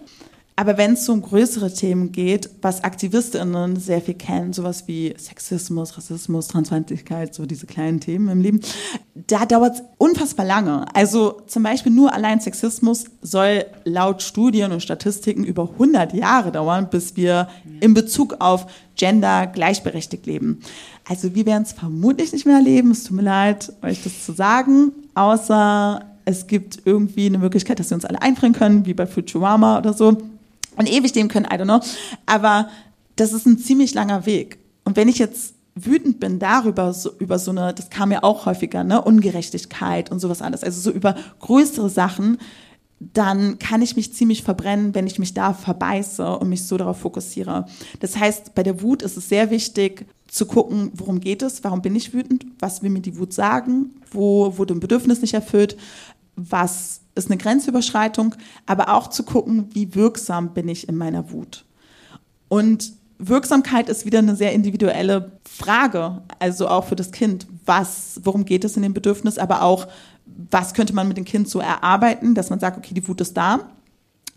aber wenn es um größere Themen geht, was AktivistInnen sehr viel kennen, sowas wie Sexismus, Rassismus, Transfeindlichkeit, so diese kleinen Themen im Leben, da dauert es unfassbar lange. Also zum Beispiel nur allein Sexismus soll laut Studien und Statistiken über 100 Jahre dauern, bis wir in Bezug auf Gender gleichberechtigt leben. Also wir werden es vermutlich nicht mehr erleben, es tut mir leid, euch das zu sagen, außer es gibt irgendwie eine Möglichkeit, dass wir uns alle einbringen können, wie bei Futurama oder so und ewig dem können, I don't know. Aber das ist ein ziemlich langer Weg. Und wenn ich jetzt wütend bin darüber, so, über so eine, das kam ja auch häufiger, ne, Ungerechtigkeit und sowas alles, also so über größere Sachen, dann kann ich mich ziemlich verbrennen, wenn ich mich da verbeiße und mich so darauf fokussiere. Das heißt, bei der Wut ist es sehr wichtig zu gucken, worum geht es, warum bin ich wütend, was will mir die Wut sagen, wo wurde ein Bedürfnis nicht erfüllt, was ist eine Grenzüberschreitung, aber auch zu gucken, wie wirksam bin ich in meiner Wut. Und Wirksamkeit ist wieder eine sehr individuelle Frage, also auch für das Kind. Was, worum geht es in dem Bedürfnis, aber auch, was könnte man mit dem Kind so erarbeiten, dass man sagt, okay, die Wut ist da.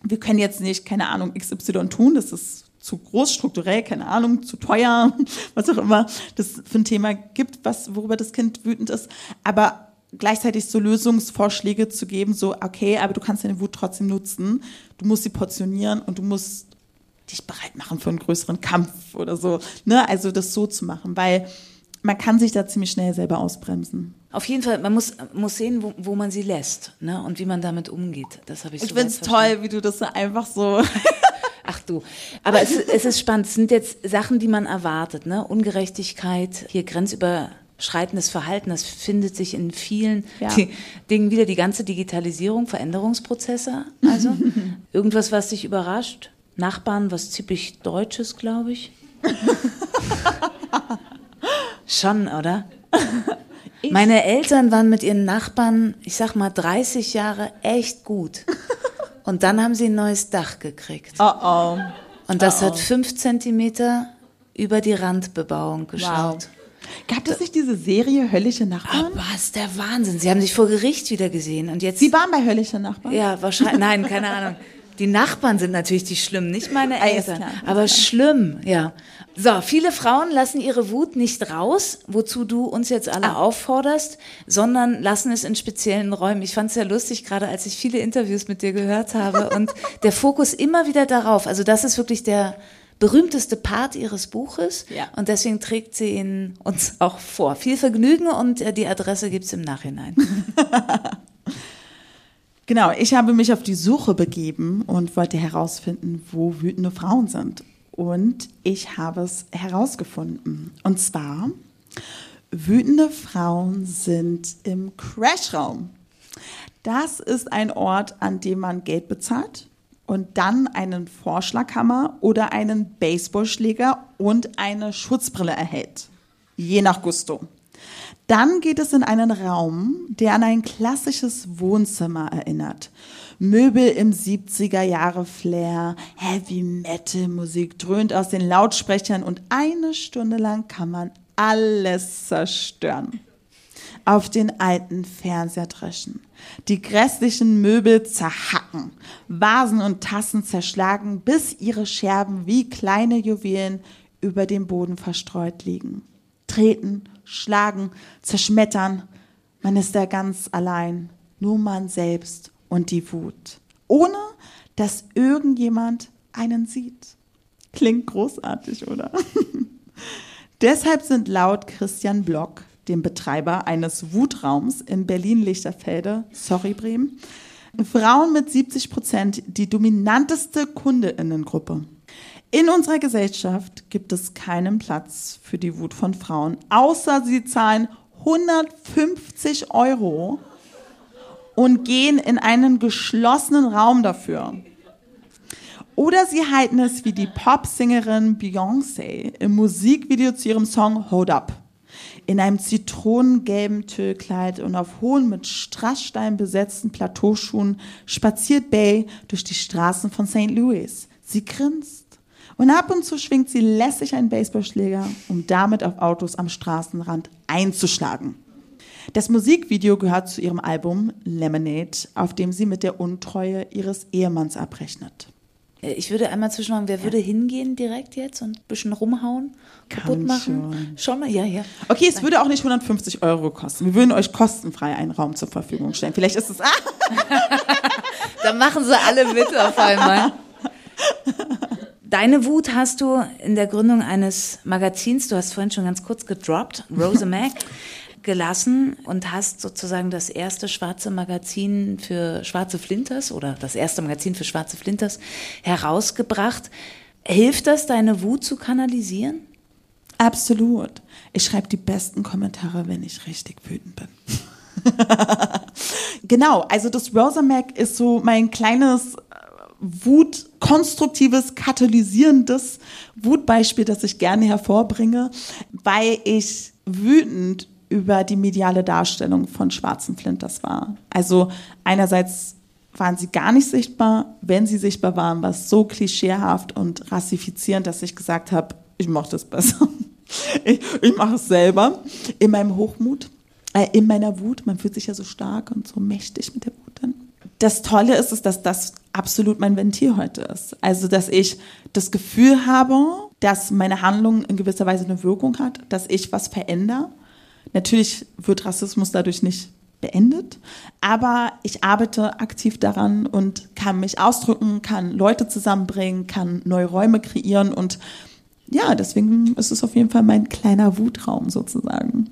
Wir können jetzt nicht, keine Ahnung, XY tun, das ist zu groß strukturell, keine Ahnung, zu teuer, [laughs] was auch immer das für ein Thema gibt, was, worüber das Kind wütend ist. Aber gleichzeitig so Lösungsvorschläge zu geben, so, okay, aber du kannst deine Wut trotzdem nutzen, du musst sie portionieren und du musst dich bereit machen für einen größeren Kampf oder so. Ne? Also das so zu machen, weil man kann sich da ziemlich schnell selber ausbremsen. Auf jeden Fall, man muss, muss sehen, wo, wo man sie lässt ne? und wie man damit umgeht. Das habe ich Ich finde es toll, wie du das so einfach so... [laughs] Ach du. Aber es, es ist spannend. Es sind jetzt Sachen, die man erwartet. Ne? Ungerechtigkeit, hier grenzüber schreitendes Verhalten, das findet sich in vielen ja. [laughs] Dingen wieder. Die ganze Digitalisierung, Veränderungsprozesse, also [laughs] irgendwas, was dich überrascht. Nachbarn, was typisch Deutsches, glaube ich. [laughs] Schon, oder? Ich? Meine Eltern waren mit ihren Nachbarn, ich sag mal, 30 Jahre echt gut. Und dann haben sie ein neues Dach gekriegt. Oh oh. Und das oh oh. hat fünf Zentimeter über die Randbebauung geschaut. Wow. Gab es nicht diese Serie Höllische Nachbarn? Ah, was der Wahnsinn. Sie haben sich vor Gericht wieder gesehen und jetzt. Sie waren bei Höllische Nachbarn? Ja, wahrscheinlich. Nein, keine Ahnung. Die Nachbarn sind natürlich die schlimm, nicht meine Eltern. Aber schlimm, ja. So, viele Frauen lassen ihre Wut nicht raus, wozu du uns jetzt alle ah. aufforderst, sondern lassen es in speziellen Räumen. Ich fand es sehr lustig, gerade als ich viele Interviews mit dir gehört habe und der Fokus immer wieder darauf. Also das ist wirklich der, berühmteste Part ihres Buches ja. und deswegen trägt sie ihn uns [laughs] auch vor. Viel Vergnügen und äh, die Adresse gibt es im Nachhinein. [laughs] genau, ich habe mich auf die Suche begeben und wollte herausfinden, wo wütende Frauen sind. Und ich habe es herausgefunden. Und zwar, wütende Frauen sind im Crashraum. Das ist ein Ort, an dem man Geld bezahlt und dann einen Vorschlaghammer oder einen Baseballschläger und eine Schutzbrille erhält. Je nach Gusto. Dann geht es in einen Raum, der an ein klassisches Wohnzimmer erinnert. Möbel im 70er Jahre Flair, Heavy Metal Musik dröhnt aus den Lautsprechern und eine Stunde lang kann man alles zerstören auf den alten Fernseher dreschen, die grässlichen Möbel zerhacken, Vasen und Tassen zerschlagen, bis ihre Scherben wie kleine Juwelen über dem Boden verstreut liegen. Treten, schlagen, zerschmettern, man ist da ganz allein, nur man selbst und die Wut, ohne dass irgendjemand einen sieht. Klingt großartig, oder? [laughs] Deshalb sind laut Christian Block dem Betreiber eines Wutraums in Berlin-Lichterfelde, sorry Bremen, Frauen mit 70 Prozent die dominanteste Kundeinnengruppe. In unserer Gesellschaft gibt es keinen Platz für die Wut von Frauen, außer sie zahlen 150 Euro und gehen in einen geschlossenen Raum dafür. Oder sie halten es wie die Popsängerin Beyoncé im Musikvideo zu ihrem Song Hold Up. In einem zitronengelben Tüllkleid und auf hohen mit Strassstein besetzten Plateauschuhen spaziert Bay durch die Straßen von St. Louis. Sie grinst. Und ab und zu schwingt sie lässig einen Baseballschläger, um damit auf Autos am Straßenrand einzuschlagen. Das Musikvideo gehört zu ihrem Album Lemonade, auf dem sie mit der Untreue ihres Ehemanns abrechnet. Äh, ich würde einmal zwischenmachen, wer ja. würde hingehen direkt jetzt und ein bisschen rumhauen, kaputt Kann machen? Schon. schon. Ja, ja. Okay, es Nein. würde auch nicht 150 Euro kosten. Wir würden euch kostenfrei einen Raum zur Verfügung stellen. Vielleicht ist es. Ah. [laughs] Dann machen sie alle mit auf einmal. Deine Wut hast du in der Gründung eines Magazins, du hast vorhin schon ganz kurz gedroppt, Rose Mac [laughs] gelassen und hast sozusagen das erste schwarze Magazin für schwarze Flinters oder das erste Magazin für schwarze Flinters herausgebracht. Hilft das, deine Wut zu kanalisieren? Absolut. Ich schreibe die besten Kommentare, wenn ich richtig wütend bin. [laughs] genau, also das Rosa Mac ist so mein kleines äh, Wut, konstruktives, katalysierendes Wutbeispiel, das ich gerne hervorbringe, weil ich wütend über die mediale Darstellung von schwarzen Flinters war. Also einerseits waren sie gar nicht sichtbar. Wenn sie sichtbar waren, war es so klischeehaft und rassifizierend, dass ich gesagt habe, ich mache das besser. [laughs] Ich, ich mache es selber. In meinem Hochmut, äh, in meiner Wut. Man fühlt sich ja so stark und so mächtig mit der Wut dann. Das Tolle ist, ist, dass das absolut mein Ventil heute ist. Also, dass ich das Gefühl habe, dass meine Handlung in gewisser Weise eine Wirkung hat, dass ich was verändere Natürlich wird Rassismus dadurch nicht beendet, aber ich arbeite aktiv daran und kann mich ausdrücken, kann Leute zusammenbringen, kann neue Räume kreieren und ja, deswegen ist es auf jeden Fall mein kleiner Wutraum sozusagen.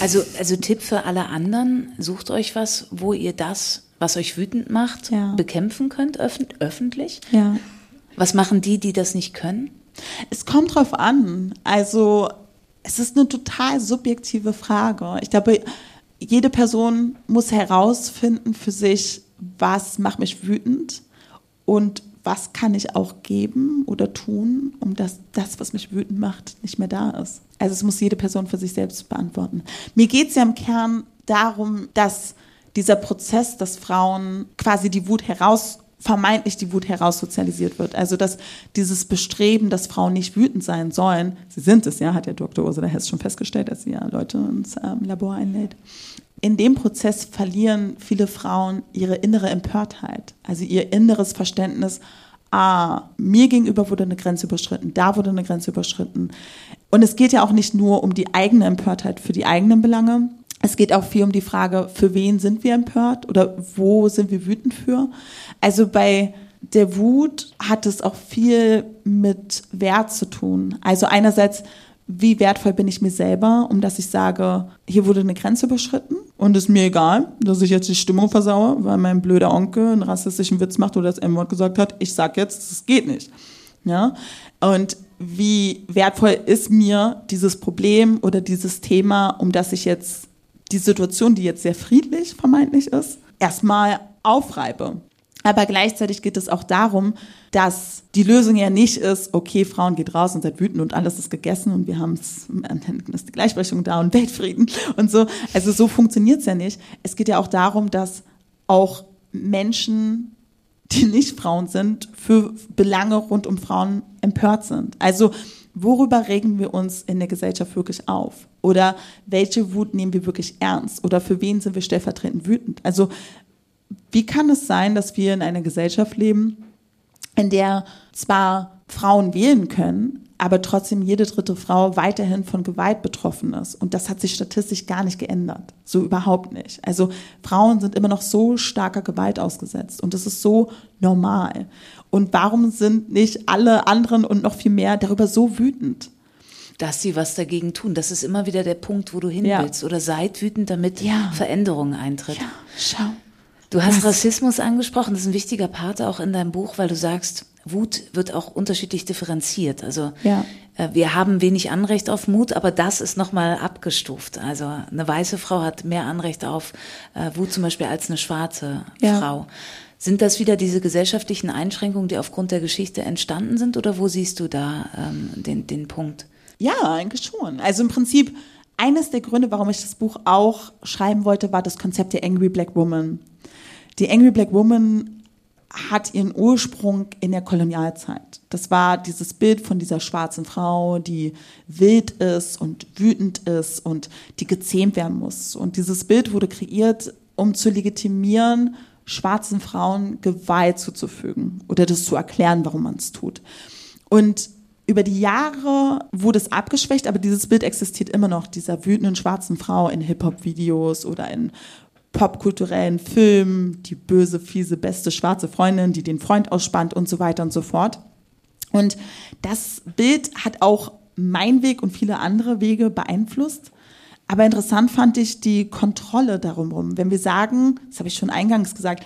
Also, also Tipp für alle anderen, sucht euch was, wo ihr das, was euch wütend macht, ja. bekämpfen könnt, öffentlich. Ja. Was machen die, die das nicht können? Es kommt drauf an. Also es ist eine total subjektive Frage. Ich glaube, jede Person muss herausfinden für sich, was macht mich wütend und was kann ich auch geben oder tun, um dass das, was mich wütend macht, nicht mehr da ist. Also es muss jede Person für sich selbst beantworten. Mir geht es ja im Kern darum, dass dieser Prozess, dass Frauen quasi die Wut heraus vermeintlich die Wut heraussozialisiert wird. Also dass dieses Bestreben, dass Frauen nicht wütend sein sollen, sie sind es, ja, hat ja Dr. Ursula Hess schon festgestellt, als sie ja Leute ins ähm, Labor einlädt. In dem Prozess verlieren viele Frauen ihre innere Empörtheit, also ihr inneres Verständnis, ah, mir gegenüber wurde eine Grenze überschritten, da wurde eine Grenze überschritten. Und es geht ja auch nicht nur um die eigene Empörtheit für die eigenen Belange, es geht auch viel um die Frage, für wen sind wir empört oder wo sind wir wütend für. Also bei der Wut hat es auch viel mit Wert zu tun. Also einerseits, wie wertvoll bin ich mir selber, um dass ich sage, hier wurde eine Grenze überschritten und ist mir egal, dass ich jetzt die Stimmung versaue, weil mein blöder Onkel einen rassistischen Witz macht oder das M-Wort gesagt hat. Ich sag jetzt, es geht nicht. Ja? Und wie wertvoll ist mir dieses Problem oder dieses Thema, um das ich jetzt die Situation, die jetzt sehr friedlich vermeintlich ist, erstmal aufreibe. Aber gleichzeitig geht es auch darum, dass die Lösung ja nicht ist, okay, Frauen geht raus und seid wütend und alles ist gegessen und wir haben es, [laughs] ist die Gleichberechtigung da und Weltfrieden und so. Also so funktioniert es ja nicht. Es geht ja auch darum, dass auch Menschen, die nicht Frauen sind, für Belange rund um Frauen empört sind. Also worüber regen wir uns in der Gesellschaft wirklich auf? Oder welche Wut nehmen wir wirklich ernst? Oder für wen sind wir stellvertretend wütend? Also wie kann es sein, dass wir in einer Gesellschaft leben, in der zwar Frauen wählen können, aber trotzdem jede dritte Frau weiterhin von Gewalt betroffen ist. Und das hat sich statistisch gar nicht geändert. So überhaupt nicht. Also Frauen sind immer noch so starker Gewalt ausgesetzt. Und das ist so normal. Und warum sind nicht alle anderen und noch viel mehr darüber so wütend? dass sie was dagegen tun. Das ist immer wieder der Punkt, wo du hin ja. willst. Oder seid wütend, damit ja. Veränderung eintritt. Ja, schau. Du hast Rassismus angesprochen, das ist ein wichtiger Part auch in deinem Buch, weil du sagst, Wut wird auch unterschiedlich differenziert. Also ja. äh, wir haben wenig Anrecht auf Mut, aber das ist nochmal abgestuft. Also eine weiße Frau hat mehr Anrecht auf äh, Wut zum Beispiel als eine schwarze ja. Frau. Sind das wieder diese gesellschaftlichen Einschränkungen, die aufgrund der Geschichte entstanden sind, oder wo siehst du da ähm, den, den Punkt? Ja, eigentlich schon. Also im Prinzip eines der Gründe, warum ich das Buch auch schreiben wollte, war das Konzept der Angry Black Woman. Die Angry Black Woman hat ihren Ursprung in der Kolonialzeit. Das war dieses Bild von dieser schwarzen Frau, die wild ist und wütend ist und die gezähmt werden muss. Und dieses Bild wurde kreiert, um zu legitimieren, schwarzen Frauen Gewalt zuzufügen oder das zu erklären, warum man es tut. Und über die Jahre wurde es abgeschwächt, aber dieses Bild existiert immer noch, dieser wütenden schwarzen Frau in Hip-Hop-Videos oder in popkulturellen Filmen, die böse, fiese, beste schwarze Freundin, die den Freund ausspannt und so weiter und so fort. Und das Bild hat auch mein Weg und viele andere Wege beeinflusst. Aber interessant fand ich die Kontrolle darum. Wenn wir sagen, das habe ich schon eingangs gesagt,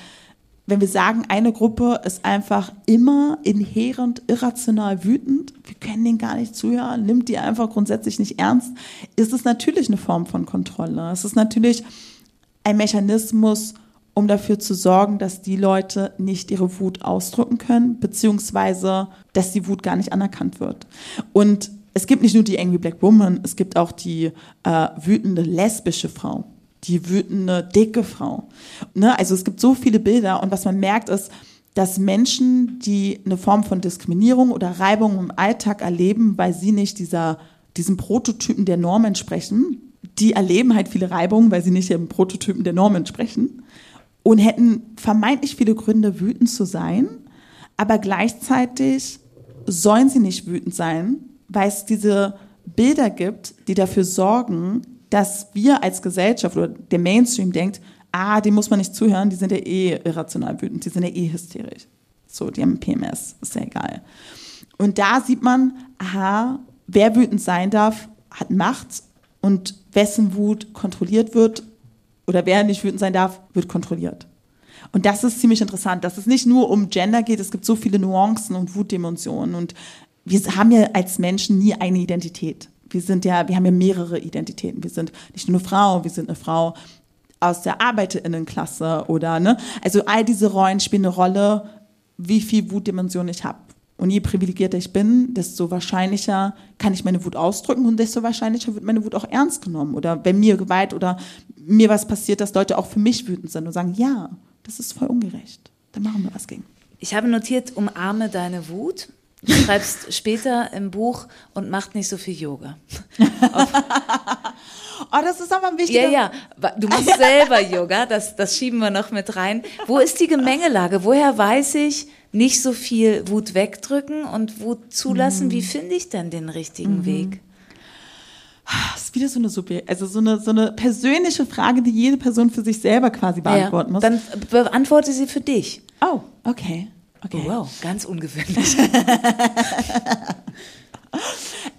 wenn wir sagen, eine Gruppe ist einfach immer inhärent irrational wütend, wir können denen gar nicht zuhören, nimmt die einfach grundsätzlich nicht ernst, ist es natürlich eine Form von Kontrolle. Es ist natürlich ein Mechanismus, um dafür zu sorgen, dass die Leute nicht ihre Wut ausdrücken können, beziehungsweise dass die Wut gar nicht anerkannt wird. Und es gibt nicht nur die Angry Black Woman, es gibt auch die äh, wütende lesbische Frau, die wütende dicke Frau. Ne? Also es gibt so viele Bilder und was man merkt ist, dass Menschen, die eine Form von Diskriminierung oder Reibung im Alltag erleben, weil sie nicht dieser, diesem Prototypen der Norm entsprechen, die erleben halt viele Reibungen, weil sie nicht dem Prototypen der Norm entsprechen und hätten vermeintlich viele Gründe, wütend zu sein, aber gleichzeitig sollen sie nicht wütend sein, weil es diese Bilder gibt, die dafür sorgen, dass wir als Gesellschaft oder der Mainstream denkt, ah, dem muss man nicht zuhören, die sind ja eh irrational wütend, die sind ja eh hysterisch. So, die haben PMS, ist ja egal. Und da sieht man, aha, wer wütend sein darf, hat Macht und wessen Wut kontrolliert wird oder wer nicht wütend sein darf, wird kontrolliert. Und das ist ziemlich interessant, dass es nicht nur um Gender geht, es gibt so viele Nuancen und Wutdimensionen und wir haben ja als Menschen nie eine Identität. Wir sind ja, wir haben ja mehrere Identitäten. Wir sind nicht nur eine Frau, wir sind eine Frau aus der Arbeiterinnenklasse oder ne, also all diese Rollen spielen eine Rolle, wie viel Wutdimension ich habe. Und je privilegierter ich bin, desto wahrscheinlicher kann ich meine Wut ausdrücken und desto wahrscheinlicher wird meine Wut auch ernst genommen. Oder wenn mir Gewalt oder mir was passiert, dass Leute auch für mich wütend sind und sagen, ja, das ist voll ungerecht. Dann machen wir was gegen. Ich habe notiert, umarme deine Wut. Du [laughs] schreibst später im Buch und macht nicht so viel Yoga. [laughs] oh, das ist aber wichtig. Ja, ja. Du machst selber Yoga, das, das schieben wir noch mit rein. Wo ist die Gemengelage? Woher weiß ich, nicht so viel Wut wegdrücken und Wut zulassen. Mhm. Wie finde ich denn den richtigen mhm. Weg? Das ist wieder so eine Super, also so eine, so eine persönliche Frage, die jede Person für sich selber quasi beantworten ja, muss. Dann beantworte sie für dich. Oh, okay. okay. Oh, wow, ganz ungewöhnlich. [laughs]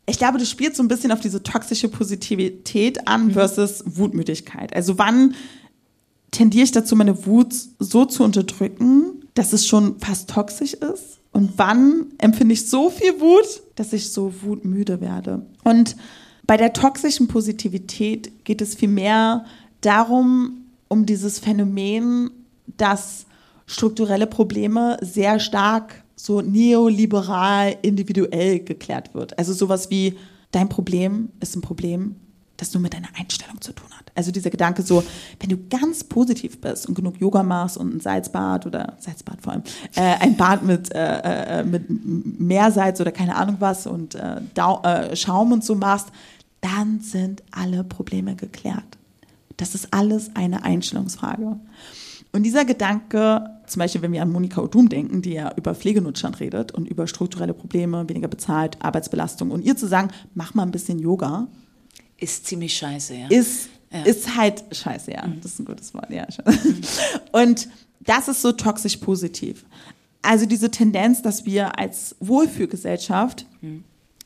ich glaube, du spielst so ein bisschen auf diese toxische Positivität an mhm. versus Wutmüdigkeit. Also wann tendiere ich dazu, meine Wut so zu unterdrücken, dass es schon fast toxisch ist? Und wann empfinde ich so viel Wut, dass ich so wutmüde werde? Und bei der toxischen Positivität geht es vielmehr darum, um dieses Phänomen, dass strukturelle Probleme sehr stark so neoliberal individuell geklärt wird. Also sowas wie, dein Problem ist ein Problem, das nur mit deiner Einstellung zu tun hat. Also dieser Gedanke so, wenn du ganz positiv bist und genug Yoga machst und ein Salzbad oder Salzbad vor allem, äh, ein Bad mit, äh, äh, mit Meersalz oder keine Ahnung was und äh, äh, Schaum und so machst, dann sind alle Probleme geklärt. Das ist alles eine Einstellungsfrage. Und dieser Gedanke, zum Beispiel, wenn wir an Monika Odum denken, die ja über Pflegenotstand redet und über strukturelle Probleme, weniger bezahlt, Arbeitsbelastung und ihr zu sagen, mach mal ein bisschen Yoga, ist ziemlich scheiße, ja. Ist, ja. ist halt scheiße, ja. Mhm. Das ist ein gutes Wort, ja. Mhm. Und das ist so toxisch positiv. Also diese Tendenz, dass wir als Wohlfühlgesellschaft mhm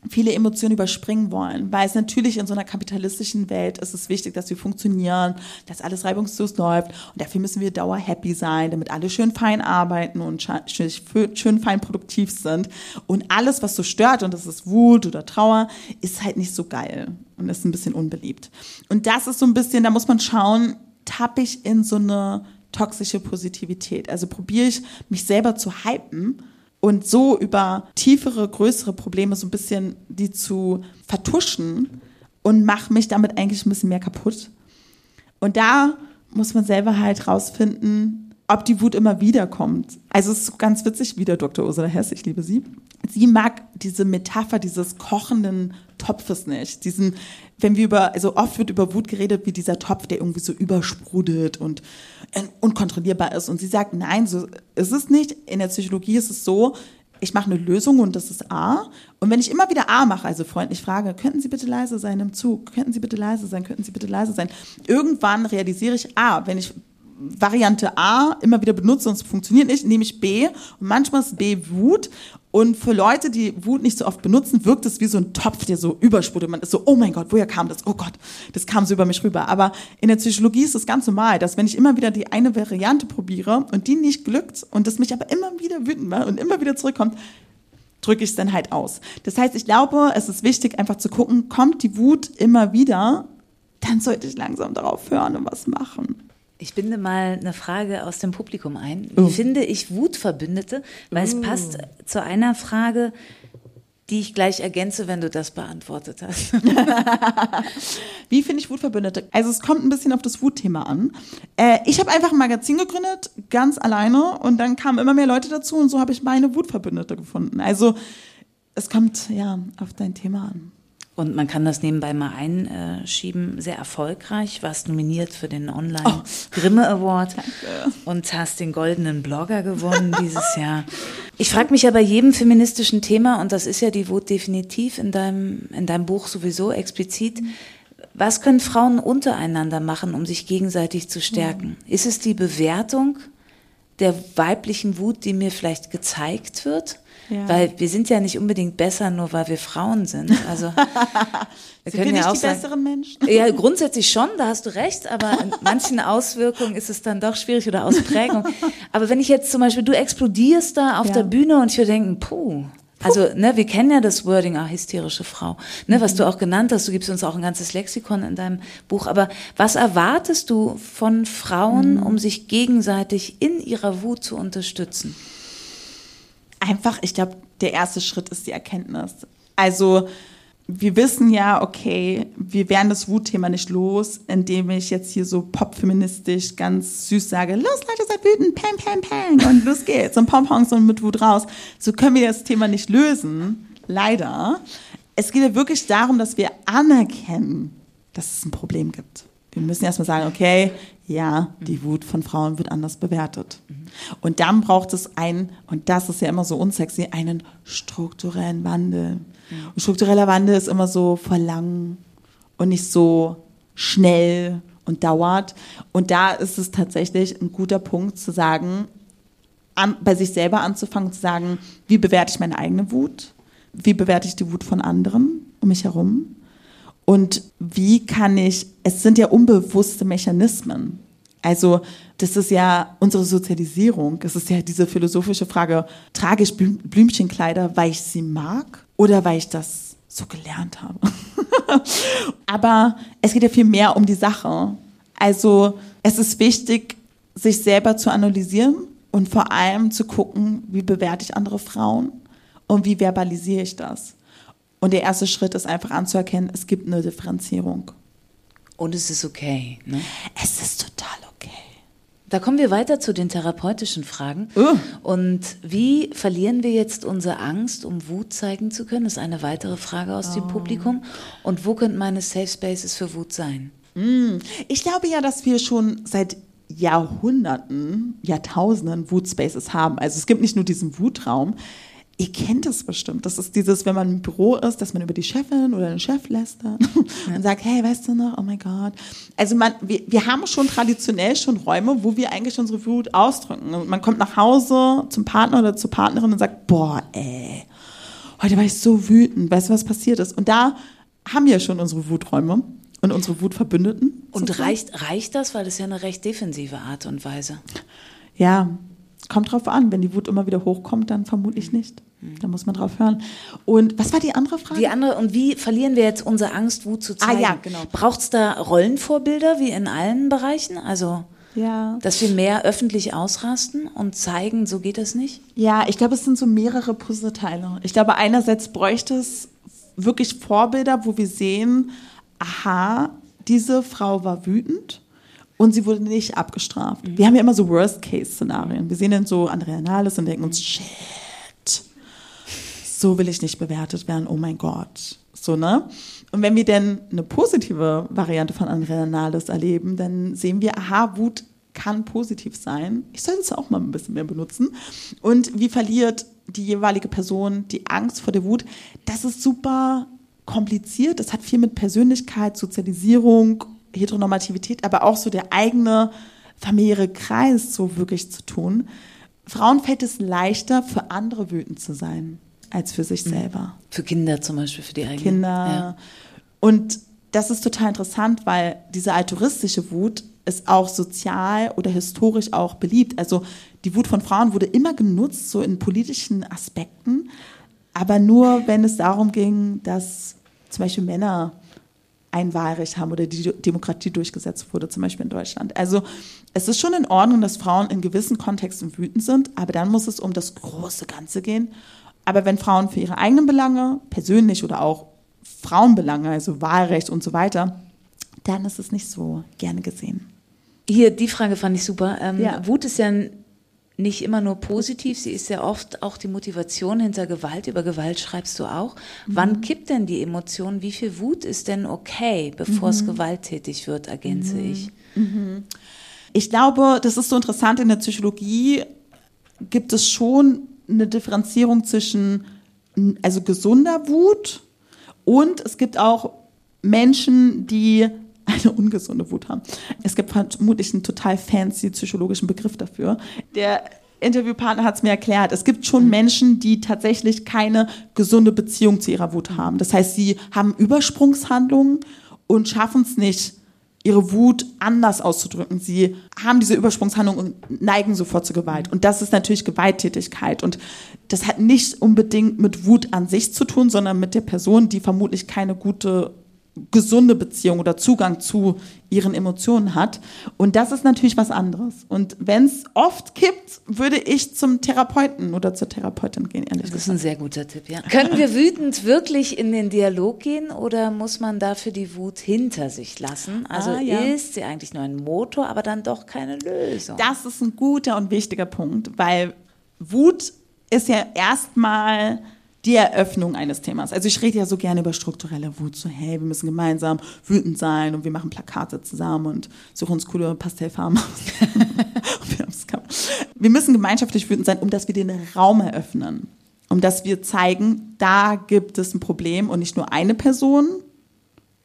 viele Emotionen überspringen wollen, weil es natürlich in so einer kapitalistischen Welt ist es wichtig, dass wir funktionieren, dass alles reibungslos läuft und dafür müssen wir dauer happy sein, damit alle schön fein arbeiten und schön fein produktiv sind und alles, was so stört und das ist Wut oder Trauer, ist halt nicht so geil und ist ein bisschen unbeliebt. Und das ist so ein bisschen, da muss man schauen, tappe ich in so eine toxische Positivität. Also probiere ich mich selber zu hypen und so über tiefere, größere Probleme so ein bisschen die zu vertuschen und mache mich damit eigentlich ein bisschen mehr kaputt. Und da muss man selber halt rausfinden, ob die Wut immer wieder kommt. Also es ist ganz witzig, wieder Dr. Ursula Hess, ich liebe sie. Sie mag diese Metapher dieses kochenden Topfes nicht. Diesen, wenn wir über, also oft wird über Wut geredet wie dieser Topf, der irgendwie so übersprudelt und äh, unkontrollierbar ist. Und sie sagt, nein, so ist es nicht. In der Psychologie ist es so, ich mache eine Lösung und das ist A. Und wenn ich immer wieder A mache, also freundlich frage, könnten Sie bitte leise sein im Zug? Könnten Sie bitte leise sein? Könnten Sie bitte leise sein? Irgendwann realisiere ich A, wenn ich Variante A immer wieder benutze und es funktioniert nicht, nehme ich B und manchmal ist B Wut und für Leute, die Wut nicht so oft benutzen, wirkt es wie so ein Topf, der so übersprudelt. Man ist so, oh mein Gott, woher kam das? Oh Gott, das kam so über mich rüber. Aber in der Psychologie ist es ganz normal, dass wenn ich immer wieder die eine Variante probiere und die nicht glückt und das mich aber immer wieder wütend macht und immer wieder zurückkommt, drücke ich es dann halt aus. Das heißt, ich glaube, es ist wichtig, einfach zu gucken, kommt die Wut immer wieder, dann sollte ich langsam darauf hören und was machen. Ich binde mal eine Frage aus dem Publikum ein. Wie oh. finde ich Wutverbündete? Weil oh. es passt zu einer Frage, die ich gleich ergänze, wenn du das beantwortet hast. [laughs] Wie finde ich Wutverbündete? Also es kommt ein bisschen auf das Wutthema an. Äh, ich habe einfach ein Magazin gegründet, ganz alleine, und dann kamen immer mehr Leute dazu und so habe ich meine Wutverbündete gefunden. Also es kommt ja auf dein Thema an. Und man kann das nebenbei mal einschieben. Sehr erfolgreich. Warst nominiert für den Online oh. Grimme Award [laughs] Danke. und hast den goldenen Blogger gewonnen dieses Jahr. Ich frage mich ja bei jedem feministischen Thema, und das ist ja die Wut definitiv in deinem, in deinem Buch sowieso explizit, was können Frauen untereinander machen, um sich gegenseitig zu stärken? Ist es die Bewertung der weiblichen Wut, die mir vielleicht gezeigt wird? Ja. Weil wir sind ja nicht unbedingt besser, nur weil wir Frauen sind. Also [laughs] wir sind können wir ja auch die sagen, besseren Menschen? Ja, grundsätzlich schon, da hast du recht, aber in manchen Auswirkungen ist es dann doch schwierig oder Ausprägung. Aber wenn ich jetzt zum Beispiel, du explodierst da auf ja. der Bühne und ich würde denken, puh, also, ne, wir kennen ja das Wording, ah, hysterische Frau, ne, was du auch genannt hast. Du gibst uns auch ein ganzes Lexikon in deinem Buch. Aber was erwartest du von Frauen, mhm. um sich gegenseitig in ihrer Wut zu unterstützen? Einfach, ich glaube, der erste Schritt ist die Erkenntnis. Also wir wissen ja, okay, wir werden das Wutthema nicht los, indem ich jetzt hier so popfeministisch ganz süß sage, los Leute, seid wütend, pam, pam, pam und los geht's und Pompons und mit Wut raus. So können wir das Thema nicht lösen, leider. Es geht ja wirklich darum, dass wir anerkennen, dass es ein Problem gibt. Wir müssen erstmal sagen, okay, ja, die Wut von Frauen wird anders bewertet. Und dann braucht es einen, und das ist ja immer so unsexy, einen strukturellen Wandel. Und struktureller Wandel ist immer so verlangen und nicht so schnell und dauert. Und da ist es tatsächlich ein guter Punkt zu sagen, an, bei sich selber anzufangen zu sagen, wie bewerte ich meine eigene Wut? Wie bewerte ich die Wut von anderen um mich herum? Und wie kann ich, es sind ja unbewusste Mechanismen. Also das ist ja unsere Sozialisierung. Es ist ja diese philosophische Frage, trage ich Blümchenkleider, weil ich sie mag oder weil ich das so gelernt habe? [laughs] Aber es geht ja viel mehr um die Sache. Also es ist wichtig, sich selber zu analysieren und vor allem zu gucken, wie bewerte ich andere Frauen und wie verbalisiere ich das. Und der erste Schritt ist einfach anzuerkennen, es gibt eine Differenzierung. Und es ist okay. Ne? Es ist total okay. Da kommen wir weiter zu den therapeutischen Fragen. Uh. Und wie verlieren wir jetzt unsere Angst, um Wut zeigen zu können? Das ist eine weitere Frage aus oh. dem Publikum. Und wo könnten meine Safe Spaces für Wut sein? Mm. Ich glaube ja, dass wir schon seit Jahrhunderten, Jahrtausenden Wutspaces haben. Also es gibt nicht nur diesen Wutraum, Ihr kennt es bestimmt. Das ist dieses, wenn man im Büro ist, dass man über die Chefin oder den Chef lästert ja. [laughs] und sagt, hey, weißt du noch, oh mein Gott. Also man, wir, wir haben schon traditionell schon Räume, wo wir eigentlich unsere Wut ausdrücken. Und man kommt nach Hause zum Partner oder zur Partnerin und sagt, boah, ey, heute war ich so wütend. Weißt du, was passiert ist? Und da haben wir schon unsere Wuträume und unsere Wutverbündeten. Und reicht, reicht das? Weil das ist ja eine recht defensive Art und Weise. Ja, kommt drauf an. Wenn die Wut immer wieder hochkommt, dann vermutlich nicht. Da muss man drauf hören. Und was war die andere Frage? Die andere, und wie verlieren wir jetzt unsere Angst, Wut zu zeigen? Ah ja, genau. Braucht es da Rollenvorbilder wie in allen Bereichen? Also, ja. dass wir mehr öffentlich ausrasten und zeigen, so geht das nicht? Ja, ich glaube, es sind so mehrere Puzzleteile. Ich glaube, einerseits bräuchte es wirklich Vorbilder, wo wir sehen, aha, diese Frau war wütend und sie wurde nicht abgestraft. Mhm. Wir haben ja immer so Worst-Case-Szenarien. Wir sehen dann so Andrea Nahles und denken uns, shit, so will ich nicht bewertet werden, oh mein Gott. So, ne? Und wenn wir denn eine positive Variante von Andrea Nahles erleben, dann sehen wir, aha, Wut kann positiv sein. Ich sollte es auch mal ein bisschen mehr benutzen. Und wie verliert die jeweilige Person die Angst vor der Wut? Das ist super kompliziert. Das hat viel mit Persönlichkeit, Sozialisierung, Heteronormativität, aber auch so der eigene familiäre Kreis so wirklich zu tun. Frauen fällt es leichter, für andere wütend zu sein, als für sich mhm. selber. Für Kinder zum Beispiel, für die eigenen. Kinder. Ja. Und das ist total interessant, weil diese altruistische Wut ist auch sozial oder historisch auch beliebt. Also die Wut von Frauen wurde immer genutzt, so in politischen Aspekten, aber nur, wenn es darum ging, dass zum Beispiel Männer ein Wahlrecht haben oder die Demokratie durchgesetzt wurde, zum Beispiel in Deutschland. Also es ist schon in Ordnung, dass Frauen in gewissen Kontexten wütend sind, aber dann muss es um das große Ganze gehen. Aber wenn Frauen für ihre eigenen Belange, persönlich oder auch Frauenbelange, also Wahlrecht und so weiter, dann ist es nicht so gerne gesehen. Hier, die Frage fand ich super. Ähm, ja. Wut ist ja nicht immer nur positiv, sie ist ja oft auch die Motivation hinter Gewalt. Über Gewalt schreibst du auch. Mhm. Wann kippt denn die Emotion? Wie viel Wut ist denn okay, bevor mhm. es gewalttätig wird, ergänze mhm. ich? Mhm. Ich glaube, das ist so interessant in der Psychologie, gibt es schon eine Differenzierung zwischen also gesunder Wut und es gibt auch Menschen, die [laughs] eine ungesunde Wut haben. Es gibt vermutlich einen total fancy psychologischen Begriff dafür. Der Interviewpartner hat es mir erklärt. Es gibt schon Menschen, die tatsächlich keine gesunde Beziehung zu ihrer Wut haben. Das heißt, sie haben Übersprungshandlungen und schaffen es nicht, ihre Wut anders auszudrücken. Sie haben diese Übersprungshandlung und neigen sofort zur Gewalt. Und das ist natürlich Gewalttätigkeit. Und das hat nicht unbedingt mit Wut an sich zu tun, sondern mit der Person, die vermutlich keine gute gesunde Beziehung oder Zugang zu ihren Emotionen hat. Und das ist natürlich was anderes. Und wenn es oft kippt, würde ich zum Therapeuten oder zur Therapeutin gehen, ehrlich Das ist ein sehr guter Tipp, ja. Können wir wütend wirklich in den Dialog gehen oder muss man dafür die Wut hinter sich lassen? Also ah, ja. ist sie eigentlich nur ein Motor, aber dann doch keine Lösung? Das ist ein guter und wichtiger Punkt, weil Wut ist ja erstmal die Eröffnung eines Themas. Also ich rede ja so gerne über strukturelle Wut, so hey, wir müssen gemeinsam wütend sein und wir machen Plakate zusammen und suchen uns coole Pastellfarben aus. [laughs] wir müssen gemeinschaftlich wütend sein, um dass wir den Raum eröffnen, um dass wir zeigen, da gibt es ein Problem und nicht nur eine Person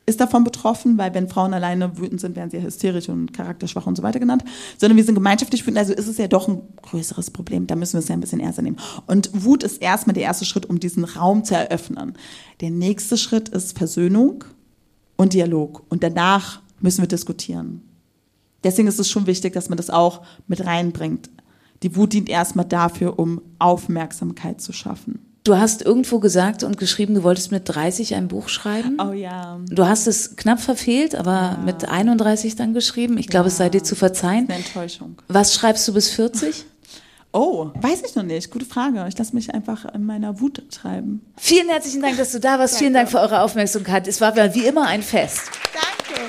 ist davon betroffen, weil wenn Frauen alleine wütend sind, werden sie ja hysterisch und charakterschwach und so weiter genannt, sondern wir sind gemeinschaftlich wütend, also ist es ja doch ein größeres Problem, da müssen wir es ja ein bisschen ernster nehmen. Und Wut ist erstmal der erste Schritt, um diesen Raum zu eröffnen. Der nächste Schritt ist Versöhnung und Dialog und danach müssen wir diskutieren. Deswegen ist es schon wichtig, dass man das auch mit reinbringt. Die Wut dient erstmal dafür, um Aufmerksamkeit zu schaffen. Du hast irgendwo gesagt und geschrieben, du wolltest mit 30 ein Buch schreiben. Oh ja. Du hast es knapp verfehlt, aber ja. mit 31 dann geschrieben. Ich glaube, ja. es sei dir zu verzeihen. Eine Enttäuschung. Was schreibst du bis 40? [laughs] Oh, weiß ich noch nicht. Gute Frage. Ich lasse mich einfach in meiner Wut treiben. Vielen herzlichen Dank, dass du da warst. Danke. Vielen Dank für eure Aufmerksamkeit. Es war wie immer ein Fest. Danke.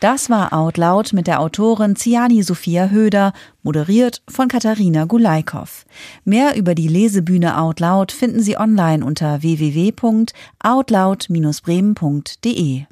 Das war Out Loud mit der Autorin Ziani Sophia Höder, moderiert von Katharina Gulaikow. Mehr über die Lesebühne Out Loud finden Sie online unter www.outloud-bremen.de.